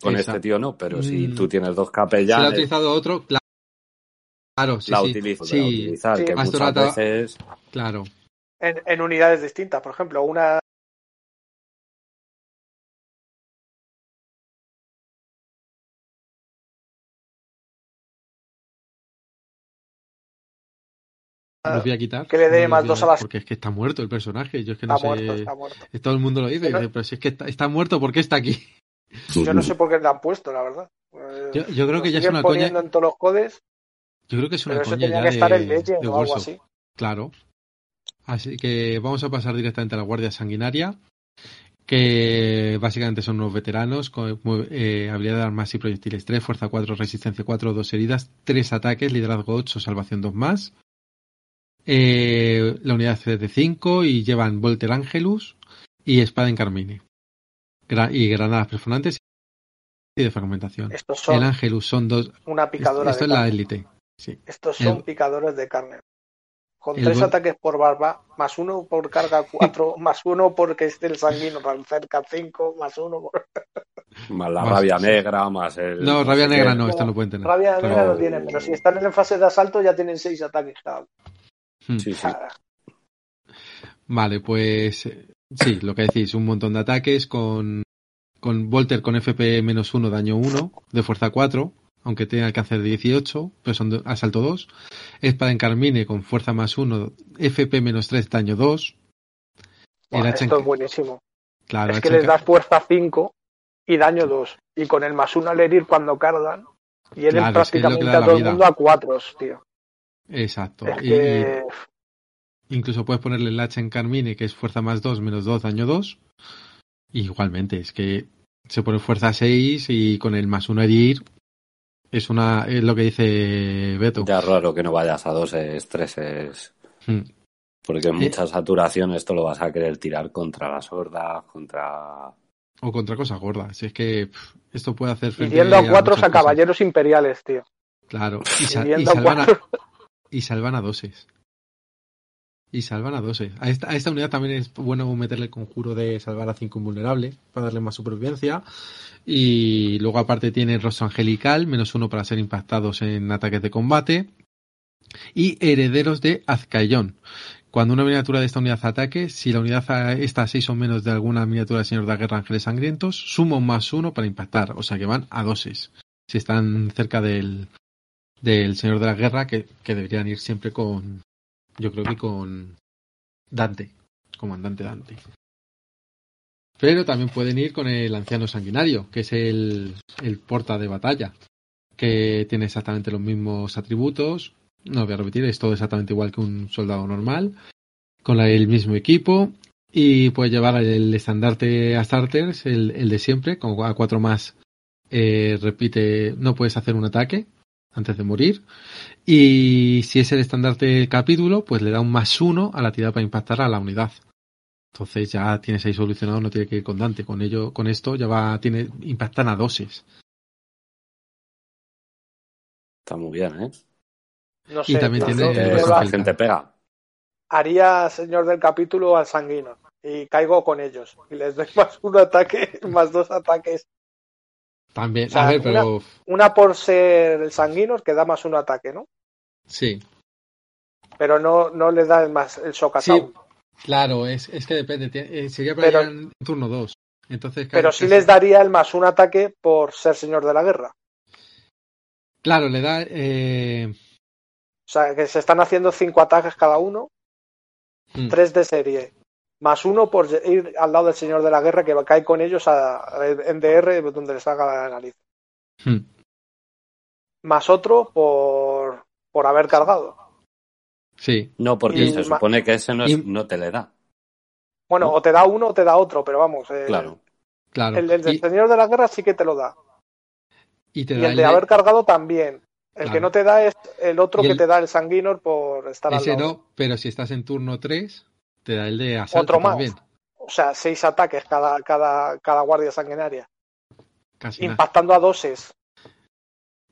Con este tío no, pero si mm. tú tienes dos capellanes. Si ha utilizado otro, claro. sí, la sí. utilizo, sí. utilizar, que muchas veces. Claro. En, en unidades distintas, por ejemplo, una lo voy a quitar. Que le dé más dos a las. Porque es que está muerto el personaje. Yo es que no sé. Todo el mundo lo dice. Pero, si es que está, muerto, ¿por qué está aquí? Yo no sé por qué le han puesto, la verdad. Yo, creo que ya es una coña. en todos los codes. Yo creo que es una pero coña eso ya que estar de, en Legend de o algo así. Claro. Así que vamos a pasar directamente a la Guardia Sanguinaria. que básicamente son unos veteranos con eh, habilidad de armas y proyectiles 3, fuerza 4, resistencia 4, 2 heridas, 3 ataques, liderazgo 8, salvación 2 más. Eh, la unidad es de 5 y llevan Volter Angelus y espada en carmine. Y granadas perforantes y de fragmentación. el Angelus son dos. Una picadora esto, es la élite. Sí. Estos son picadores de carne. Con tres ataques por barba, más uno por carga cuatro, más uno porque esté el sanguino cerca cinco, más uno por... Más la rabia negra, más el... No, rabia negra no, esto no pueden tener. Rabia negra no tienen, pero si están en fase de asalto ya tienen seis ataques cada hmm. Sí, sí. Vale, pues sí, lo que decís, un montón de ataques con, con Volter con FP menos uno, daño 1, de fuerza 4, aunque tenga alcance de 18, pero son asalto 2. Espada en Carmine con fuerza más 1, FP menos 3, daño 2. esto es buenísimo. Claro, es que les das fuerza 5 y daño 2. Y con el más 1 al herir cuando cargan, y él prácticamente a todo el mundo a 4, tío. Exacto. y, incluso puedes ponerle el hacha en Carmine, que es fuerza más 2, menos 2, daño 2. igualmente, es que se pone fuerza 6 y con el más 1 herir es una es lo que dice Beto. Ya raro que no vayas a dos estreses. Hmm. Porque en mucha saturación esto lo vas a querer tirar contra las hordas, contra. O contra cosas gordas. Si es que esto puede hacer frente a. a cuatro a, caballeros imperiales, tío. Claro. Y, salvan, a, y salvan a doses. Y salvan a 12. A esta, a esta unidad también es bueno meterle el conjuro de salvar a 5 invulnerable para darle más supervivencia. Y luego aparte tiene rostro angelical, menos uno para ser impactados en ataques de combate. Y herederos de Azcaellón. Cuando una miniatura de esta unidad ataque, si la unidad está a 6 o menos de alguna miniatura del Señor de la Guerra Ángeles Sangrientos, sumo más uno para impactar. O sea que van a doses. Si están cerca del, del Señor de la Guerra, que deberían ir siempre con, yo creo que con Dante, comandante Dante. Pero también pueden ir con el anciano sanguinario, que es el, el porta de batalla, que tiene exactamente los mismos atributos. No voy a repetir, es todo exactamente igual que un soldado normal, con el mismo equipo. Y puede llevar el estandarte a starters, el, el de siempre, con a cuatro más eh, repite, no puedes hacer un ataque, antes de morir. Y si es el estandarte del capítulo, pues le da un más uno a la tirada para impactar a la unidad. Entonces ya tienes ahí solucionado, no tiene que ir con Dante. Con ello, con esto ya va, tiene, impactan a dosis. Está muy bien, ¿eh? No sé, y también tiene la gente pega. Haría señor del capítulo al sanguino y caigo con ellos y les doy más un ataque, más dos ataques también, a ver, pero. Una, por ser el sanguino que da más un ataque, ¿no? Sí. Pero no, no le da más el shock sí, Claro, es, es que depende. Eh, sería para en turno 2. Entonces, pero sí les daría el más un ataque por ser señor de la guerra. Claro, le da. Eh... O sea, que se están haciendo cinco ataques cada uno. Hmm. Tres de serie más uno por ir al lado del señor de la guerra que cae con ellos a, en DR donde les haga la nariz. Hmm. Más otro por, por haber cargado. Sí. No, porque se supone que ese no, no te le da. Bueno, o te da uno o te da otro, pero vamos. Eh, claro. claro. El, del señor de la guerra sí que te lo da. Y, el de haber cargado también. El que no te da es el otro que te da el sanguinor por estar al lado. no, pero si estás en turno 3, te da el de asalto Otro más. O sea, seis ataques cada, cada, cada guardia sanguinaria. Casi impactando a doses.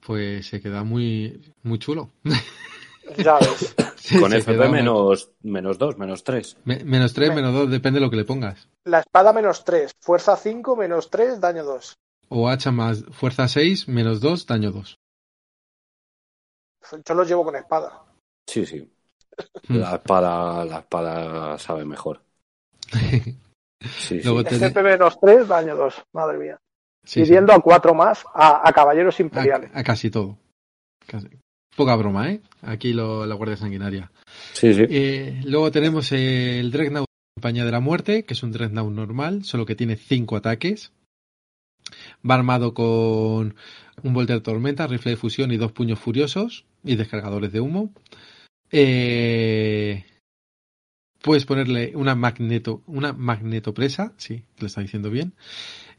Pues se queda muy, muy chulo. Ya ves. Con FP menos, menos 2, menos 3. menos 3, menos 2, depende de lo que le pongas. La espada menos 3, fuerza 5, menos 3, daño 2. O hacha más fuerza 6, menos 2, daño 2. Yo los llevo con espada. Sí, sí. Hmm. La espada, la espada sabe mejor. Sí, Luego sí. menos 3, daño 2. Madre mía. Pidiendo a 4 más a, caballeros imperiales. A, casi todo. Poca broma, ¿eh? Aquí lo, la Guardia Sanguinaria. Sí, sí. Eh, luego tenemos el Dreadnought Compañía de la Muerte, que es un Dreadnought normal, solo que tiene 5 ataques. Va armado con un Volter Tormenta, rifle de fusión y dos puños furiosos y descargadores de humo. Eh, puedes ponerle una magneto, una magnetopresa, sí, lo está diciendo bien,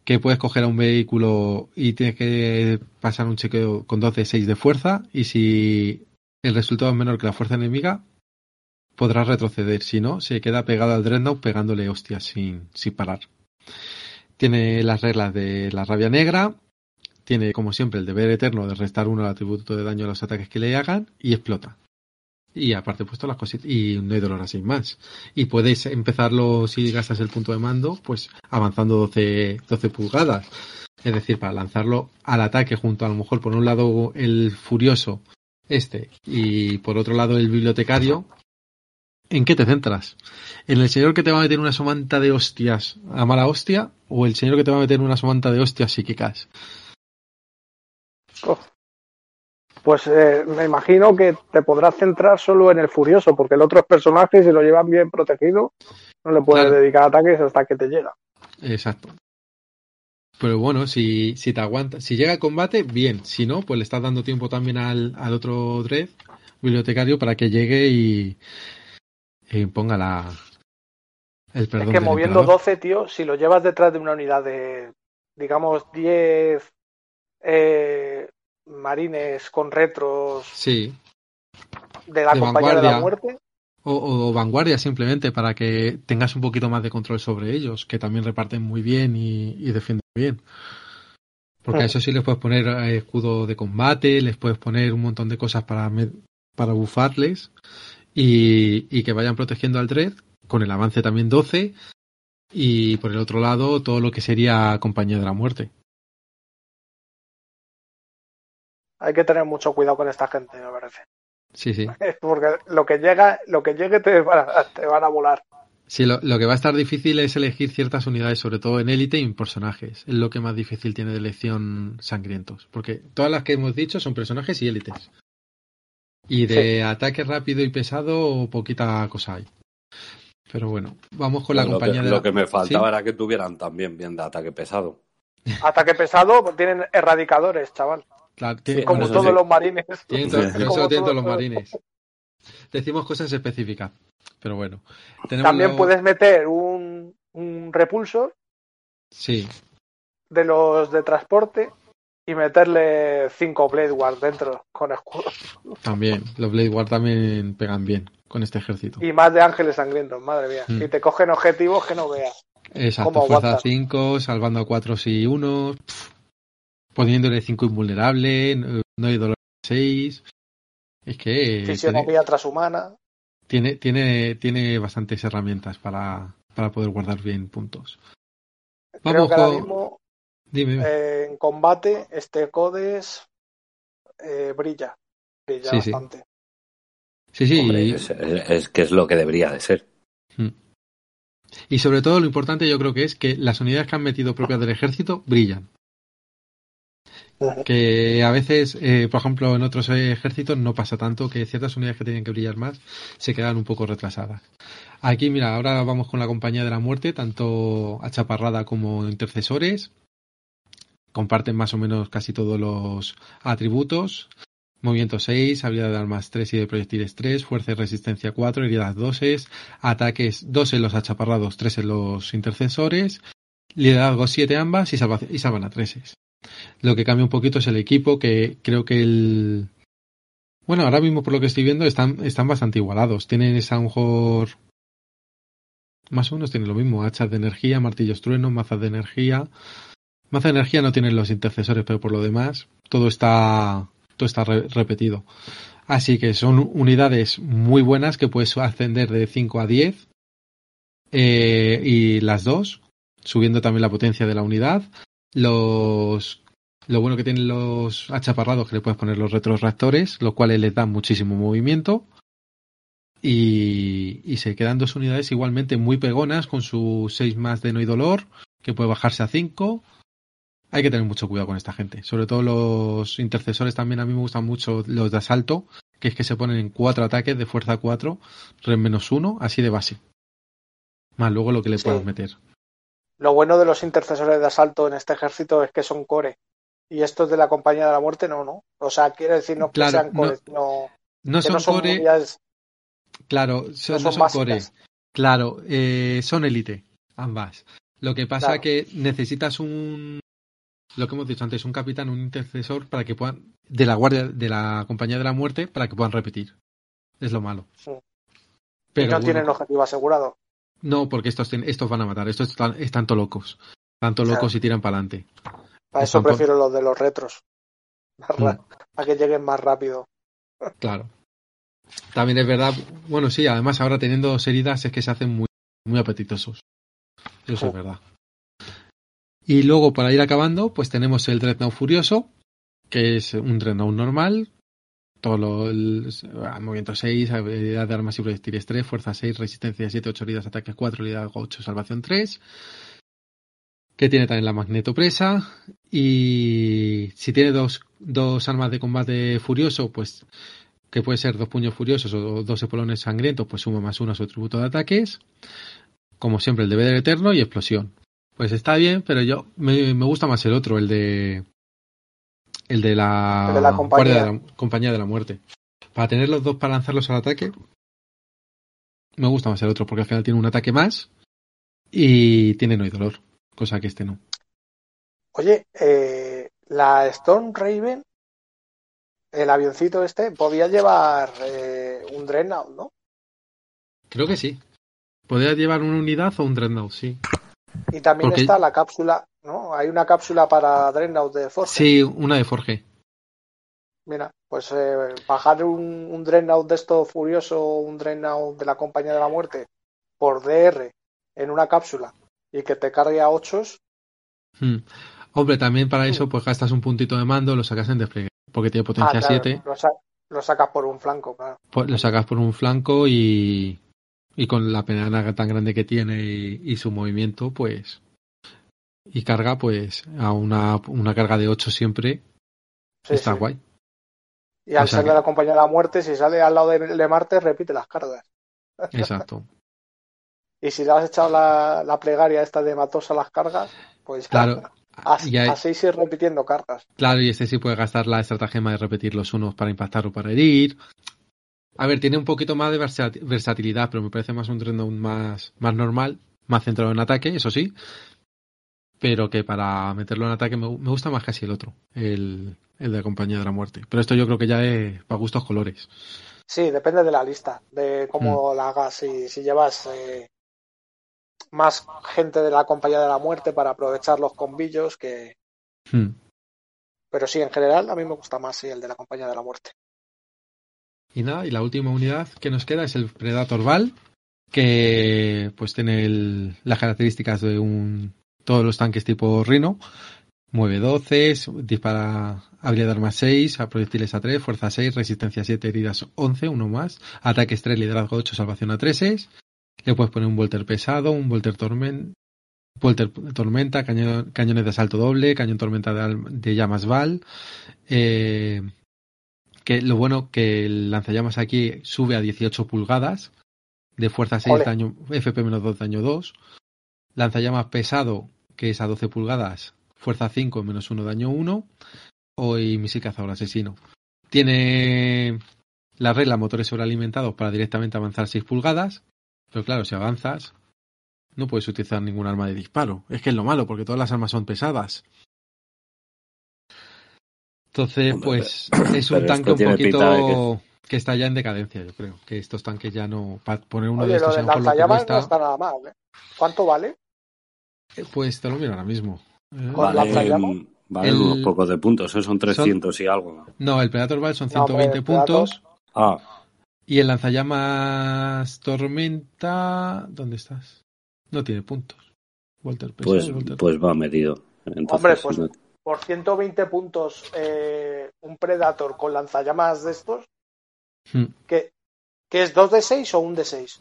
que puedes coger a un vehículo y tienes que pasar un chequeo con 12 6 de fuerza y si el resultado es menor que la fuerza enemiga, podrás retroceder. Si no, se queda pegado al Dreadnought pegándole hostias sin, sin parar. Tiene las reglas de la rabia negra, tiene como siempre el deber eterno de restar uno al atributo de daño a los ataques que le hagan y explota. Y aparte puesto las cositas y no hay dolor así más. Y puedes empezarlo si gastas el punto de mando, pues avanzando 12, 12 pulgadas. Es decir, para lanzarlo al ataque junto a lo mejor por un lado el furioso este y por otro lado el bibliotecario, ¿en qué te centras? ¿En el señor que te va a meter una somanta de hostias a mala hostia o el señor que te va a meter una somanta de hostias psíquicas? Oh. Pues eh, me imagino que te podrás centrar solo en el furioso, porque el otro personaje, si lo llevan bien protegido, no le puedes dedicar ataques hasta que te llega. Exacto. Pero bueno, si, si te aguanta, si llega el combate, bien. Si no, pues le estás dando tiempo también al, al otro Dread bibliotecario para que llegue y, y ponga la, el perdón. Es que moviendo 12, tío, si lo llevas detrás de una unidad de, digamos, 10 eh, marines con retros. Sí. De la compañía de la muerte. O, vanguardia simplemente para que tengas un poquito más de control sobre ellos, que también reparten muy bien y, defienden bien. Porque a mm. eso sí les puedes poner eh, escudo de combate, les puedes poner un montón de cosas para, para bufarles y, y que vayan protegiendo al Dread, con el avance también 12 y por el otro lado todo lo que sería compañía de la muerte. Hay que tener mucho cuidado con esta gente, me parece. Sí, sí. Porque lo que llega, lo que llegue te van a, te van a volar. Sí, lo, que va a estar difícil es elegir ciertas unidades, sobre todo en élite y en personajes. Es lo que más difícil tiene de elección sangrientos. Porque todas las que hemos dicho son personajes y élites. Y de ataque rápido y pesado, poquita cosa hay. Pero bueno, vamos con la compañía de. Lo que me faltaba era que tuvieran también bien de ataque pesado. Ataque pesado, pues tienen erradicadores, chaval como todos los marines. todos los marines. Decimos cosas específicas, pero bueno. También puedes meter un, un repulsor. Sí. De los de transporte y meterle cinco Blade Wars dentro con escudos. También, los Blade Wars también pegan bien con este ejército. Y más de ángeles sangrientos, madre mía. Mm. Y te cogen objetivos que no veas. Exacto, fuerza 5, salvando a 4 y 1 poniéndole 5 invulnerable, no hay dolor 6. Es que. Fisionomía transhumana. Tiene, tiene, tiene bastantes herramientas para, para poder guardar bien puntos. Vamos Creo que ahora mismo, Dime. Eh, en combate, este Codes eh, brilla. Brilla bastante. Sí, sí. es, que es lo que debería de ser. Hmm. Y sobre todo lo importante yo creo que es que las unidades que han metido propias del ejército brillan que a veces, eh, por ejemplo, en otros ejércitos no pasa tanto que ciertas unidades que tienen que brillar más se quedan un poco retrasadas. Aquí, mira, ahora vamos con la compañía de la muerte, tanto achaparrada como intercesores. Comparten más o menos casi todos los atributos. Movimiento 6, habilidad de armas 3 y de proyectiles 3, fuerza y resistencia 4, heridas 2, ataques 2 en los achaparrados, 3 en los intercesores, liderazgo 7 ambas y, salvan a 3. Lo que cambia un poquito es el equipo, que creo que el... Bueno, ahora mismo por lo que estoy viendo están, están bastante igualados. Tienen esa mejor... Más o menos tienen lo mismo. Hachas de energía, martillos truenos, mazas de energía. Mazas de energía no tienen los intercesores, pero por lo demás todo está, todo está repetido. Así que son unidades muy buenas que puedes ascender de 5 a 10. Eh, y las dos, subiendo también la potencia de la unidad. Los lo bueno que tienen los achaparrados que le puedes poner los retroreactores, los cuales les dan muchísimo movimiento. Y, y, se quedan dos unidades igualmente muy pegonas con su 6 más de no y dolor, que puede bajarse a 5. Hay que tener mucho cuidado con esta gente. Sobre todo los intercesores también a mí me gustan mucho los de asalto, que es que se ponen en cuatro ataques de fuerza 4, red menos 1, así de base. Más luego lo que le puedes meter. Lo bueno de los intercesores de asalto en este ejército es que son core. Y estos de la compañía de la muerte no, ¿no? O sea, quiere decir no que sean core, no, no, son, core. Claro, no son, core. Claro, eh, son élite, ambas. Lo que pasa es que necesitas un, lo que hemos dicho antes, un capitán, un intercesor para que puedan, de la guardia, de la compañía de la muerte, para que puedan repetir. Es lo malo. Pero no tienen objetivo asegurado. No, porque estos, estos van a matar. Estos están, están locos. Tanto locos y tiran para adelante. Para eso prefiero los de los retros. Para mm. que lleguen más rápido. Claro. También es verdad, bueno, sí, además ahora teniendo dos heridas es que se hacen muy, muy apetitosos. Eso es verdad. Y luego, para ir acabando, pues tenemos el Dreadnought Furioso, que es un Dreadnought normal. Todo lo, el, movimiento 6, habilidad de armas y proyectiles 3, fuerza 6, resistencia 7, 8 heridas, ataque 4, habilidad 8, salvación 3. Que tiene también la magnetopresa. Y si tiene dos, dos armas de combate furioso, pues que puede ser dos puños furiosos o dos epolones sangrientos, pues suma más uno a su atributo de ataques. Como siempre, el de del eterno y explosión. Pues está bien, pero yo me, gusta más el otro, el de el de la, compañía. de la muerte. Para tener los dos para lanzarlos al ataque, me gusta más el otro, porque al final tiene un ataque más y tiene no hay dolor, cosa que este no. Oye, eh, la Stone Raven el avioncito este podía llevar eh, un Dreadnought, ¿no? Creo que sí. Podía llevar una unidad o un Dreadnought, sí. Y también está la cápsula, ¿no? Hay una cápsula para Dreadnought de Forge. Sí, una de Forge. Mira, pues eh, bajar un, un Dreadnought de esto furioso, un Dreadnought de la Compañía de la Muerte, por DR en una cápsula y que te cargue a 8 hmm. Hombre, también para eso pues gastas un puntito de mando, lo sacas en despliegue porque tiene potencia 7. Ah, lo, sacas por un flanco, claro. Pues lo sacas por un flanco y, y con la pena tan grande que tiene y, su movimiento, pues. Y carga, pues, a una, una carga de 8 siempre. está guay. Y al ser de la compañía de la muerte, si sale al lado de, Marte, repite las cargas. Exacto. y si le has echado la, la plegaria esta de matos a las cargas, pues claro. Así, ir repitiendo cartas. Claro, y este sí puede gastar la estratagema de repetir los unos para impactar o para herir. A ver, tiene un poquito más de versatilidad, pero me parece más un tren más, más normal, más centrado en ataque, eso sí. Pero que para meterlo en ataque me, gusta más casi el otro, el, el de compañía de la muerte. Pero esto yo creo que ya es para gustos colores. Sí, depende de la lista, de cómo mm. la hagas. Si, si llevas eh, más gente de la compañía de la muerte para aprovechar los combillos que. Hmm. Pero sí, en general a mí me gusta más el de la compañía de la muerte. Y nada, y la última unidad que nos queda es el Predator Val, que pues tiene las características de un todos los tanques tipo Rhino, mueve 12, dispara habilidad de arma 6, a proyectiles a 3, fuerza 6, resistencia 7, heridas 11, uno más, ataque 3, liderazgo 8, salvación a 3, le puedes poner un Volter pesado, un Volter tormenta, Volter tormenta, cañones de asalto doble, cañón tormenta de, llamas Val. Eh, que lo bueno que el lanzallamas aquí sube a 18 pulgadas, de fuerza 6, daño, FP menos 2, daño 2. Lanzallamas pesado, que es a 12 pulgadas, fuerza 5, menos 1, daño 1. O y misil cazador asesino. Tiene la regla motores sobrealimentados para directamente avanzar 6 pulgadas. Pero claro, si avanzas, no puedes utilizar ningún arma de disparo. Es que es lo malo, porque todas las armas son pesadas. Entonces, pues es un tanque un poquito que... está ya en decadencia, yo creo. Que estos tanques ya no. Para poner uno de estos en lo que cuesta... no está nada mal. ¿eh? ¿Cuánto vale? Eh, pues te lo miro ahora mismo. Eh, vale, vale unos pocos de puntos, son 300 y algo. No, el Predator Val son 120 puntos. Ah. Y el lanzallamas Tormenta. ¿Dónde estás? No tiene puntos. Walter pues, pues va medido. Hombre, pues por 120 puntos eh, un Predator con lanzallamas de estos. Hmm. ¿qué, es 2 de 6 o un de 6?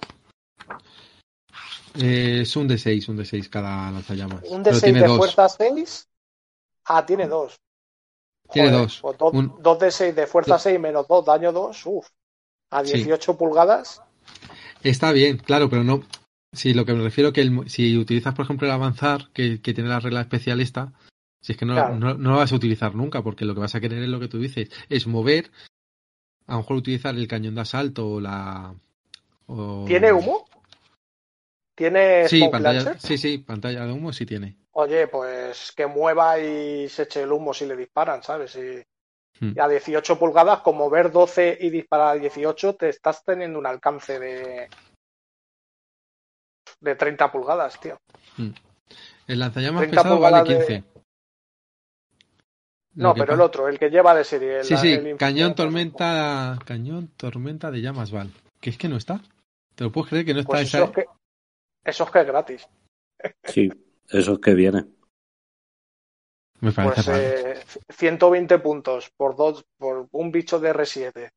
Eh, es un de 6, un de 6 cada lanzallamas. ¿Un de 6 de fuerza 6? Ah, tiene 2. Tiene 2. 2 pues de 6 de fuerza 6 menos 2, daño 2. Uf a 18 pulgadas. Está bien, claro, pero no. Si lo que me refiero que si utilizas, por ejemplo, el avanzar, que, tiene la regla especial esta, si es que no, no, lo vas a utilizar nunca, porque lo que vas a querer es lo que tú dices, es mover, a lo mejor utilizar el cañón de asalto o la. ¿Tiene humo? ¿Tiene sí, pantalla, sí, sí, pantalla de humo sí tiene. Oye, pues que mueva y se eche el humo si le disparan, ¿sabes? Y, hmm. a 18 pulgadas, como ver 12 y disparar a 18, te estás teniendo un alcance de de 30 pulgadas, tío. Hmm. El lanzallamas pesado vale 15. No, pero el otro, el que lleva de serie. sí, sí, cañón tormenta, cañón tormenta de llamas Val. Que es que no está. ¿Te lo puedes creer que no está pues esa? Eso es que, eso es que es gratis. Sí, eso es que viene. Me parece pues, 120 eh, puntos por dos, por un bicho de R7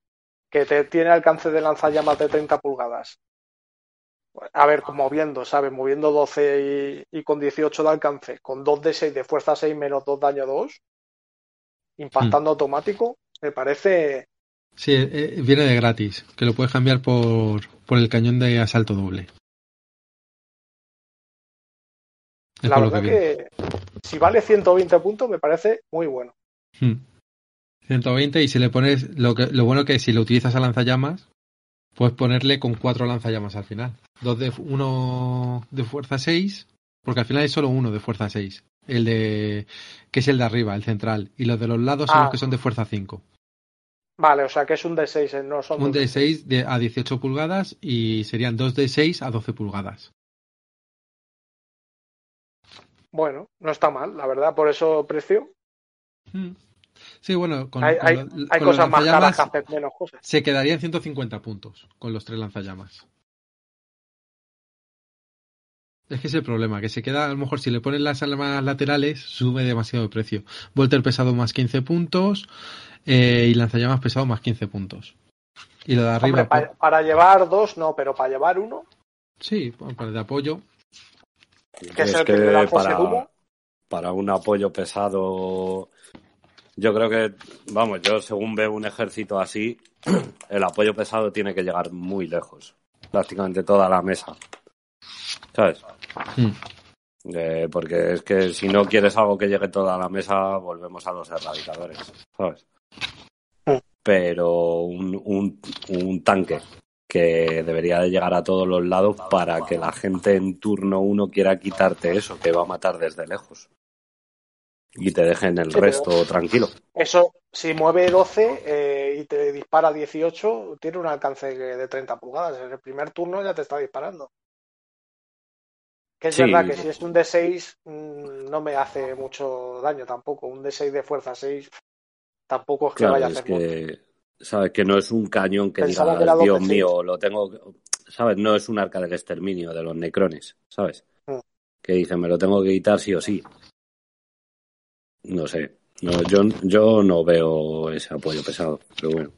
que te tiene alcance de lanzallamas de 30 pulgadas. A ver, moviendo, ¿sabes? Moviendo 12 y, con 18 de alcance, con 2 de 6 de fuerza 6 menos 2 daño 2, impactando hmm. automático, me parece. Sí, eh, viene de gratis, que lo puedes cambiar por, por el cañón de asalto doble. La verdad que, si vale 120 puntos me parece muy bueno. 120 hmm. y si le pones lo que lo bueno que si lo utilizas a lanzallamas puedes ponerle con cuatro lanzallamas al final. Dos de uno de fuerza 6, porque al final hay solo uno de fuerza 6, el de que es el de arriba, el central, y los de los lados son los ah. que son de fuerza 5. Vale, o sea que es un D6, ¿eh? no son un D6 de, a 18 pulgadas y serían dos D6 a 12 pulgadas. Bueno, no está mal, la verdad, por eso precio. Hmm. Sí, bueno, con, hay, cosas más caras que menos cosas. Se quedarían 150 puntos con los tres lanzallamas. Es que es el problema, que se queda, a lo mejor si le ponen las armas laterales, sube demasiado de precio. Volter pesado más 15 puntos eh, y lanzallamas pesado más 15 puntos. Y lo de arriba. para, llevar dos, no, pero para llevar uno. Sí, para de apoyo. Que es, el que, para, para un apoyo pesado. Yo creo que, vamos, yo según veo un ejército así, el apoyo pesado tiene que llegar muy lejos. Prácticamente toda la mesa. ¿Sabes? Hmm. porque es que si no quieres algo que llegue toda la mesa, volvemos a los erradicadores, ¿sabes? Hmm. Pero un, un, un tanque que debería de llegar a todos los lados para que la gente en turno uno quiera quitarte eso, que va a matar desde lejos. Y te dejen el resto tranquilo. Eso, si mueve 12 eh, y te dispara 18, tiene un alcance de 30 pulgadas. En el primer turno ya te está disparando. Que es verdad que si es un D6 mm, no me hace mucho daño tampoco. Un D6 de fuerza 6 tampoco es que vaya a hacer que, ¿Sabes? Que no es un cañón que diga, Dios mío, lo tengo. ¿Sabes? No es un arca del exterminio de los necrones, ¿sabes? Mm. Que dice, me lo tengo que quitar sí o sí. No sé. No, yo, yo no veo ese apoyo pesado, pero bueno.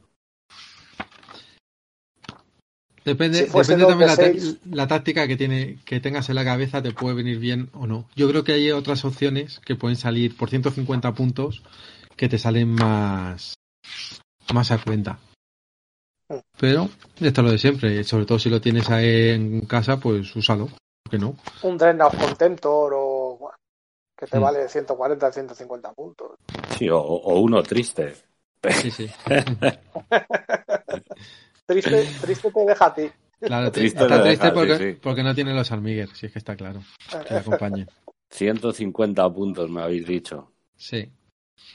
Depende, depende también la, la, táctica que tiene, que tengas en la cabeza, te puede venir bien o no. Yo creo que hay otras opciones que pueden salir por 150 puntos que te salen más, más a cuenta. Pero esto es lo de siempre, sobre todo si lo tienes ahí en casa, pues úsalo, que no? Un Dreadnought Contentor o que te mm. vale 140, 150 puntos. Sí, o, uno triste. Sí, sí. triste, triste te deja a ti. Claro, triste está triste porque, porque, no tiene los Almiguer, si es que está claro. Que le acompañe. 150 puntos me habéis dicho. Sí.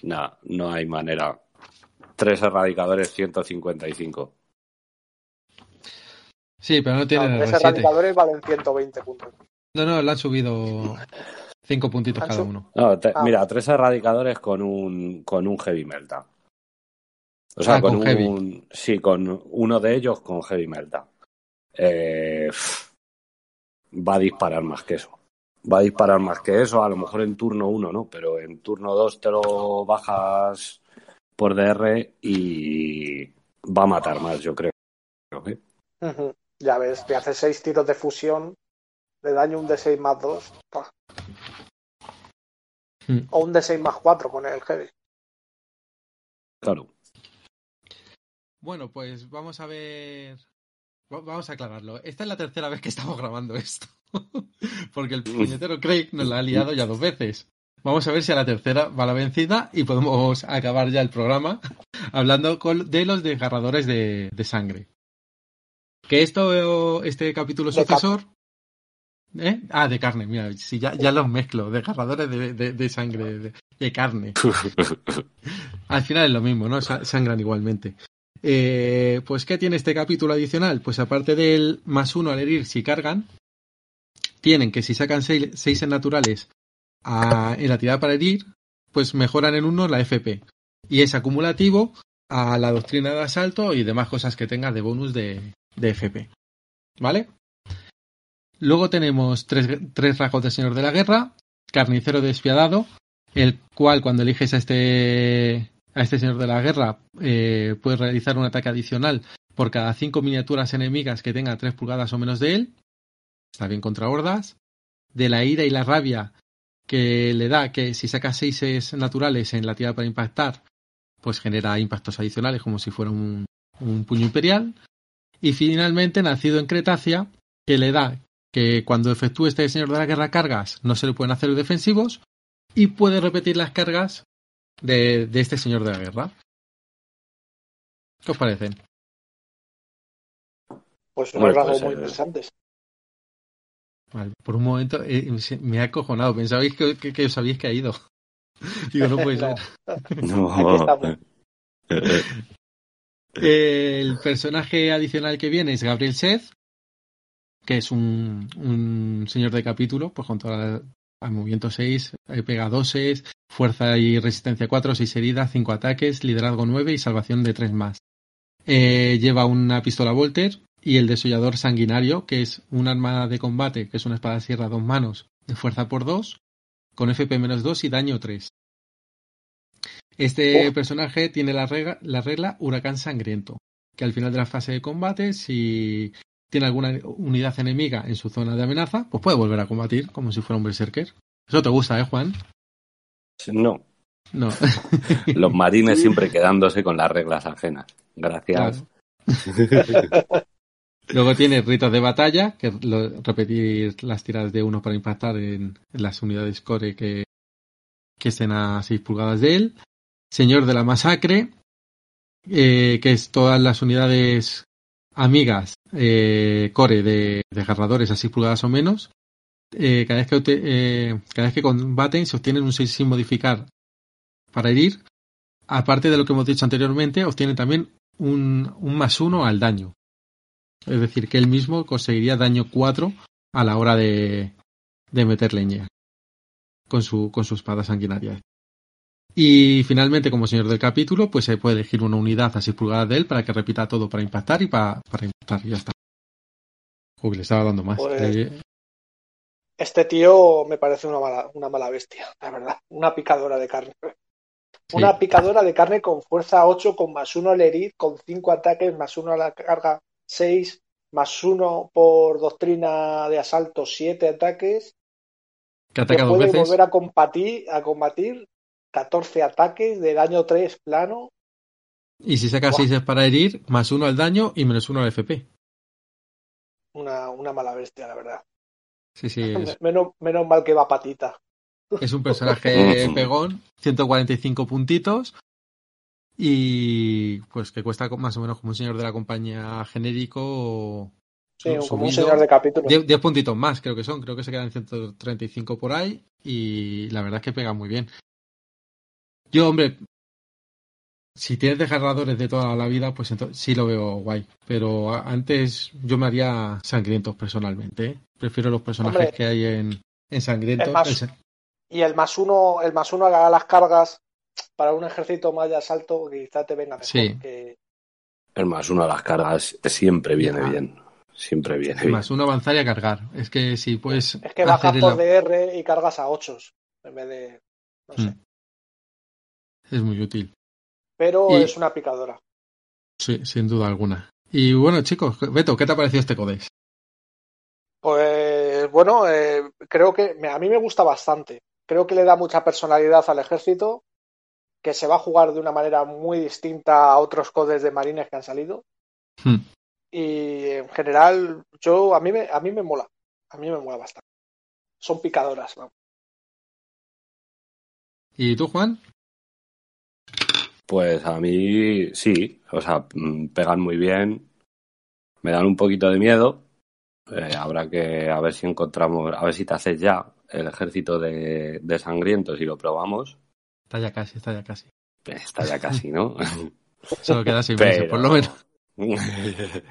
No, no hay manera tres erradicadores 155. Sí, pero no tienen Tres erradicadores valen 120 puntos. No, no, le han subido cinco puntitos cada uno. No, ah. Mira, tres erradicadores con un, con un heavy melta. O sea, ah, con, un. Sí, con uno de ellos con heavy melta. Eh, va a disparar más que eso. Va a disparar más que eso. A lo mejor en turno uno, ¿no? Pero en turno dos te lo bajas por DR y va a matar más, yo creo. Ya ves, te hace seis tiros de fusión, le daño un D6 más 2. Hmm. O un D6 más 4 con el heavy. Claro. Bueno, pues vamos a ver. Vamos a aclararlo. Esta es la tercera vez que estamos grabando esto. Porque el puñetero Craig nos la ha liado ya dos veces. Vamos a ver si a la tercera va la vencida y podemos acabar ya el programa hablando de los desgarradores de, sangre. Que esto, este capítulo sucesor, ¿Eh? Ah, de carne, mira, si ya, ya los mezclo, desgarradores de, de, sangre, de, carne. Al final es lo mismo, ¿no? Sangran igualmente. Eh, pues, ¿qué tiene este capítulo adicional? Pues aparte del más uno al herir si cargan, tienen que si sacan seis, seis en naturales en la tirada para herir, pues mejoran en uno la FP. Y es acumulativo a la doctrina de asalto y demás cosas que tenga de bonus de, de FP. ¿Vale? Luego tenemos tres, tres rasgos de Señor de la Guerra, Carnicero Despiadado, el cual cuando eliges a este, a este Señor de la Guerra eh, puedes realizar un ataque adicional por cada cinco miniaturas enemigas que tenga tres pulgadas o menos de él. Está bien contra hordas. De la ira y la rabia que le da que si saca seis naturales en la tirada para impactar, pues genera impactos adicionales como si fuera un, un puño imperial. Y finalmente, nacido en Cretacia, que le da que cuando efectúe este señor de la guerra cargas no se le pueden hacer defensivos y puede repetir las cargas de, este señor de la guerra. ¿Qué os parecen? Pues son bueno, pues, muy interesantes. Vale, por un momento eh, me ha acojonado. Pensabais que, que, os habéis caído. Digo, no puede ser. no. El personaje adicional que viene es Gabriel Seth, que es un, un señor de capítulo, pues con toda al movimiento 6, pega 2 fuerza y resistencia 4, 6 heridas, 5 ataques, liderazgo 9 y salvación de 3 más. Eh, lleva una pistola Volter y el desollador sanguinario, que es un arma de combate, que es una espada sierra a dos manos, de fuerza por 2, con FP-2 y daño 3. Este personaje tiene la regla, la regla Huracán Sangriento, que al final de la fase de combate, si tiene alguna unidad enemiga en su zona de amenaza, pues puede volver a combatir como si fuera un berserker. Eso te gusta, ¿eh, Juan? No. No. Los marines siempre quedándose con las reglas ajenas. Gracias. Luego tiene ritos de batalla, que lo, repetir las tiradas de uno para impactar en, las unidades core que, estén a 6 pulgadas de él. Señor de la masacre, eh, que es todas las unidades amigas eh, core de, agarradores a 6 pulgadas o menos, eh, cada, vez que, cada vez que combaten se obtienen un 6 sin modificar para herir. Aparte de lo que hemos dicho anteriormente, obtienen también un, un más 1 al daño. Es decir, que él mismo conseguiría daño 4 a la hora de, de meter leña con su, con su espada sanguinaria. Y finalmente, como señor del capítulo, pues se puede elegir una unidad a 6 pulgadas de él para que repita todo para impactar y para, para impactar. Y ya está. Uy, le estaba dando más. Pues, este tío me parece una mala, una mala bestia, la verdad. Una picadora de carne. Una picadora de carne con fuerza 8, con más 1 al herir, con 5 ataques, más 1 a la carga 6, más 1 por doctrina de asalto 7 ataques. Que ataca puede veces. volver a combatir, a combatir 14 ataques de daño 3 plano. Y si saca 6 es para herir, más 1 al daño y menos 1 al FP. Una, una mala bestia, la verdad. Sí, sí. Menos, menos mal que va patita. Es un personaje pegón, 145 puntitos. Y pues que cuesta más o menos como un señor de la compañía genérico. Sí, como un señor de capítulo. 10 puntitos más, creo que son. Creo que se quedan 135 por ahí. Y la verdad es que pega muy bien. Yo, hombre, si tienes desgarradores de toda la vida, pues entonces sí lo veo guay. Pero antes yo me haría sangrientos personalmente. ¿eh? Prefiero los personajes que hay en, en sangrientos. y el más uno, el más uno haga las cargas para un ejército más de asalto, quizá te venga mejor sí. El más uno a las cargas siempre viene bien. Siempre viene el bien. Más uno avanzar y a cargar. Es que si puedes. Es que bajas por DR y cargas a 8 en vez de. No sé. Mm. Es muy útil. Pero es una picadora. Sí, sin duda alguna. Y bueno, chicos, Beto, ¿qué te ha parecido este Codex? Pues bueno, eh, creo que a mí me gusta bastante. Creo que le da mucha personalidad al ejército, que se va a jugar de una manera muy distinta a otros codes de marines que han salido. Hmm. Y en general, yo a mí me, a mí me mola. A mí me mola bastante. Son picadoras. ¿no? ¿Y tú, Juan? Pues a mí sí, o sea, mm, pegan muy bien, me dan un poquito de miedo, Eh, habrá que a ver si encontramos, a ver si te haces ya el ejército de, de sangrientos y lo probamos. Está ya casi, está ya casi. Está ya casi, ¿no? Solo queda seis meses, por lo menos.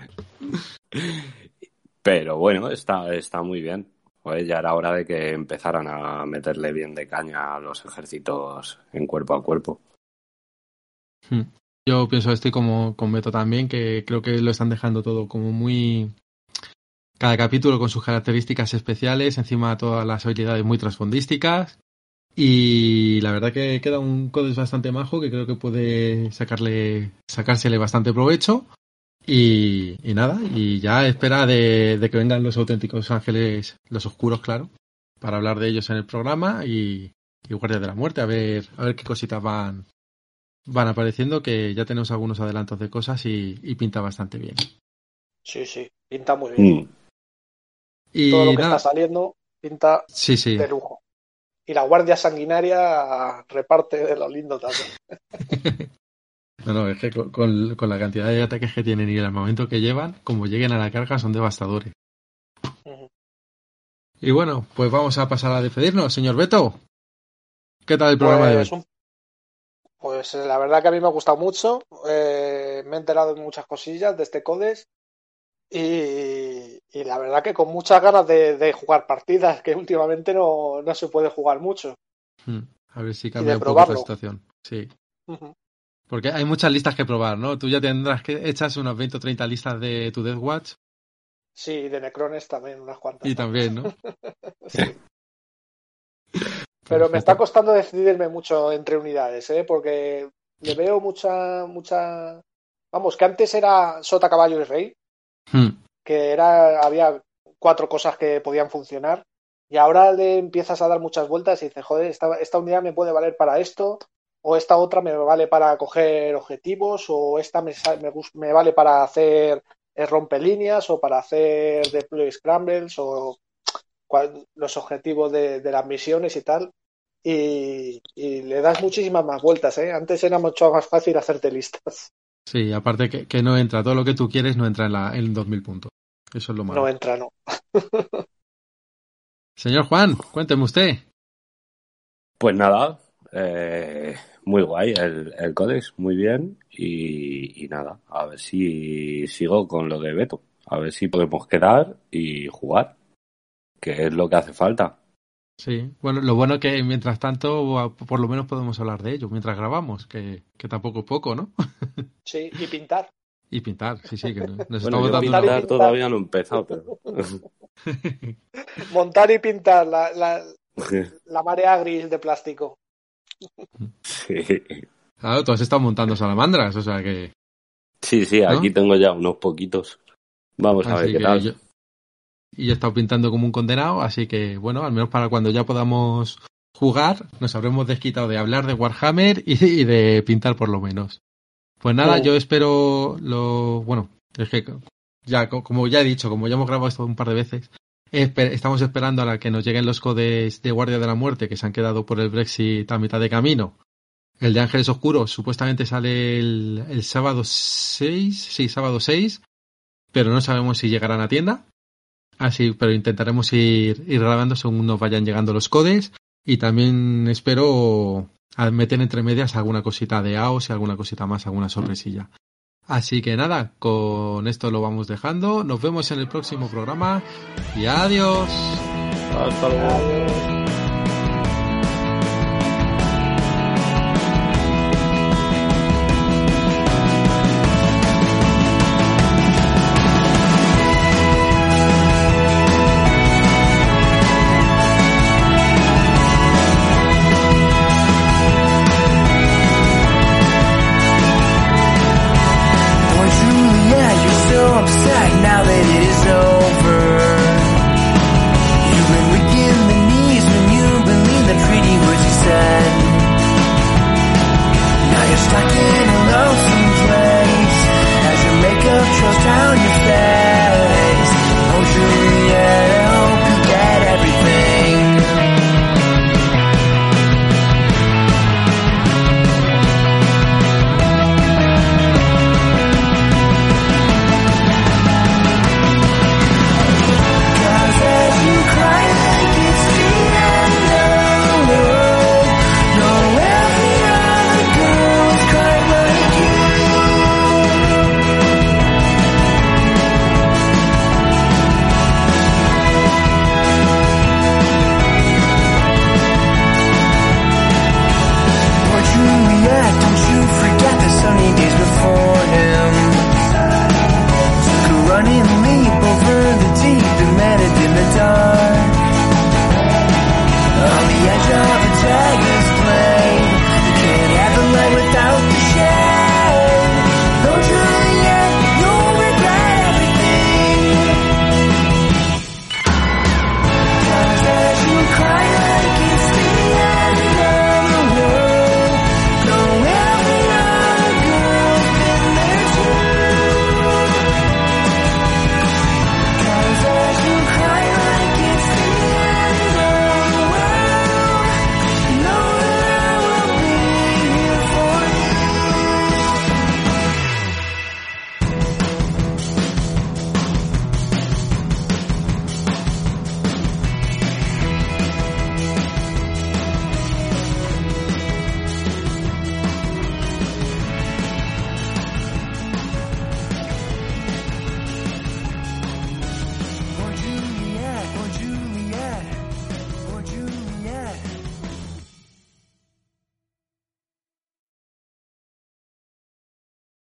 Pero bueno, está, está muy bien. Pues ya era hora de que empezaran a meterle bien de caña a los ejércitos en cuerpo a cuerpo. Hmm. Yo pienso, estoy como con Beto también, que creo que lo están dejando todo como muy. Cada capítulo con sus características especiales, encima todas las habilidades muy transfondísticas. Y la verdad que queda un codes bastante majo que creo que puede sacarle, sacársele bastante provecho. Y, nada, y ya espera de, que vengan los auténticos ángeles, los oscuros, claro, para hablar de ellos en el programa y, y Guardias de la Muerte, a ver, a ver qué cositas van, van apareciendo, que ya tenemos algunos adelantos de cosas y, pinta bastante bien. Sí, sí, pinta muy bien. Mm. Y Todo lo que está saliendo pinta sí, sí. de lujo. Y la Guardia Sanguinaria reparte de lo lindo también. No, no, es que con, la cantidad de ataques que tienen y el armamento que llevan, como lleguen a la carga, son devastadores. Y bueno, pues vamos a pasar a despedirnos, señor Beto. ¿Qué tal el programa de hoy? Pues, pues la verdad que a mí me ha gustado mucho. Eh, me he enterado de muchas cosillas de este Codes. Y, la verdad que con muchas ganas de, jugar partidas, que últimamente no, se puede jugar mucho. Hmm, a ver si cambia un poco la situación. Sí. Porque hay muchas listas que probar, ¿no? Tú ya tendrás que echas unas 20 o 30 listas de tu Death Watch. Sí, de Necrones también, unas cuantas. Y también, ¿no? sí. Pero me está costando decidirme mucho entre unidades, ¿eh? Porque le veo mucha, mucha. Vamos, que antes era Sota, Caballo y Rey. Hmm. Que era. Había cuatro cosas que podían funcionar. Y ahora le empiezas a dar muchas vueltas y dices, joder, esta, esta unidad me puede valer para esto, o esta otra me vale para coger objetivos, o esta me, me, vale para hacer eh, rompelíneas, o para hacer deploy scrambles, o los objetivos de, las misiones y tal. Y, le das muchísimas más vueltas, ¿eh? Antes era mucho más fácil hacerte listas. Sí, aparte que, no entra, todo lo que tú quieres no entra en, la, en 2000 puntos. Eso es lo malo. No entra, no. Señor Juan, cuénteme usted. Pues nada, eh, muy guay el, el Codex, muy bien. Y, nada, a ver si sigo con lo de Beto. A ver si podemos quedar y jugar, que es lo que hace falta. Sí, bueno, lo bueno que mientras tanto, por lo menos podemos hablar de ello mientras grabamos, que, que tampoco es poco, ¿no? Sí, y pintar. Y pintar, sí, sí, que nos bueno, pintar, todavía no he empezado, pero... Montar y pintar la, la, la marea gris de plástico. Sí. Claro, tú has estado montando salamandras, o sea que. Sí, sí, aquí tengo ya unos poquitos. Vamos a ver qué tal. Y yo he estado pintando como un condenado, así que bueno, al menos para cuando ya podamos jugar, nos habremos desquitado de hablar de Warhammer y, de pintar por lo menos. Pues nada, oh. yo espero lo. Bueno, es que ya, como ya he dicho, como ya hemos grabado esto un par de veces, estamos esperando a que nos lleguen los codes de Guardia de la Muerte que se han quedado por el Brexit a mitad de camino. El de Ángeles Oscuros supuestamente sale el, sábado 6, sí, sábado 6, pero no sabemos si llegarán a tienda. Así, pero intentaremos ir, ir grabando según nos vayan llegando los codes. Y también espero meter entre medias alguna cosita de AOS y alguna cosita más, alguna sorpresilla. Así que nada, con esto lo vamos dejando. Nos vemos en el próximo programa y adiós. Hasta luego.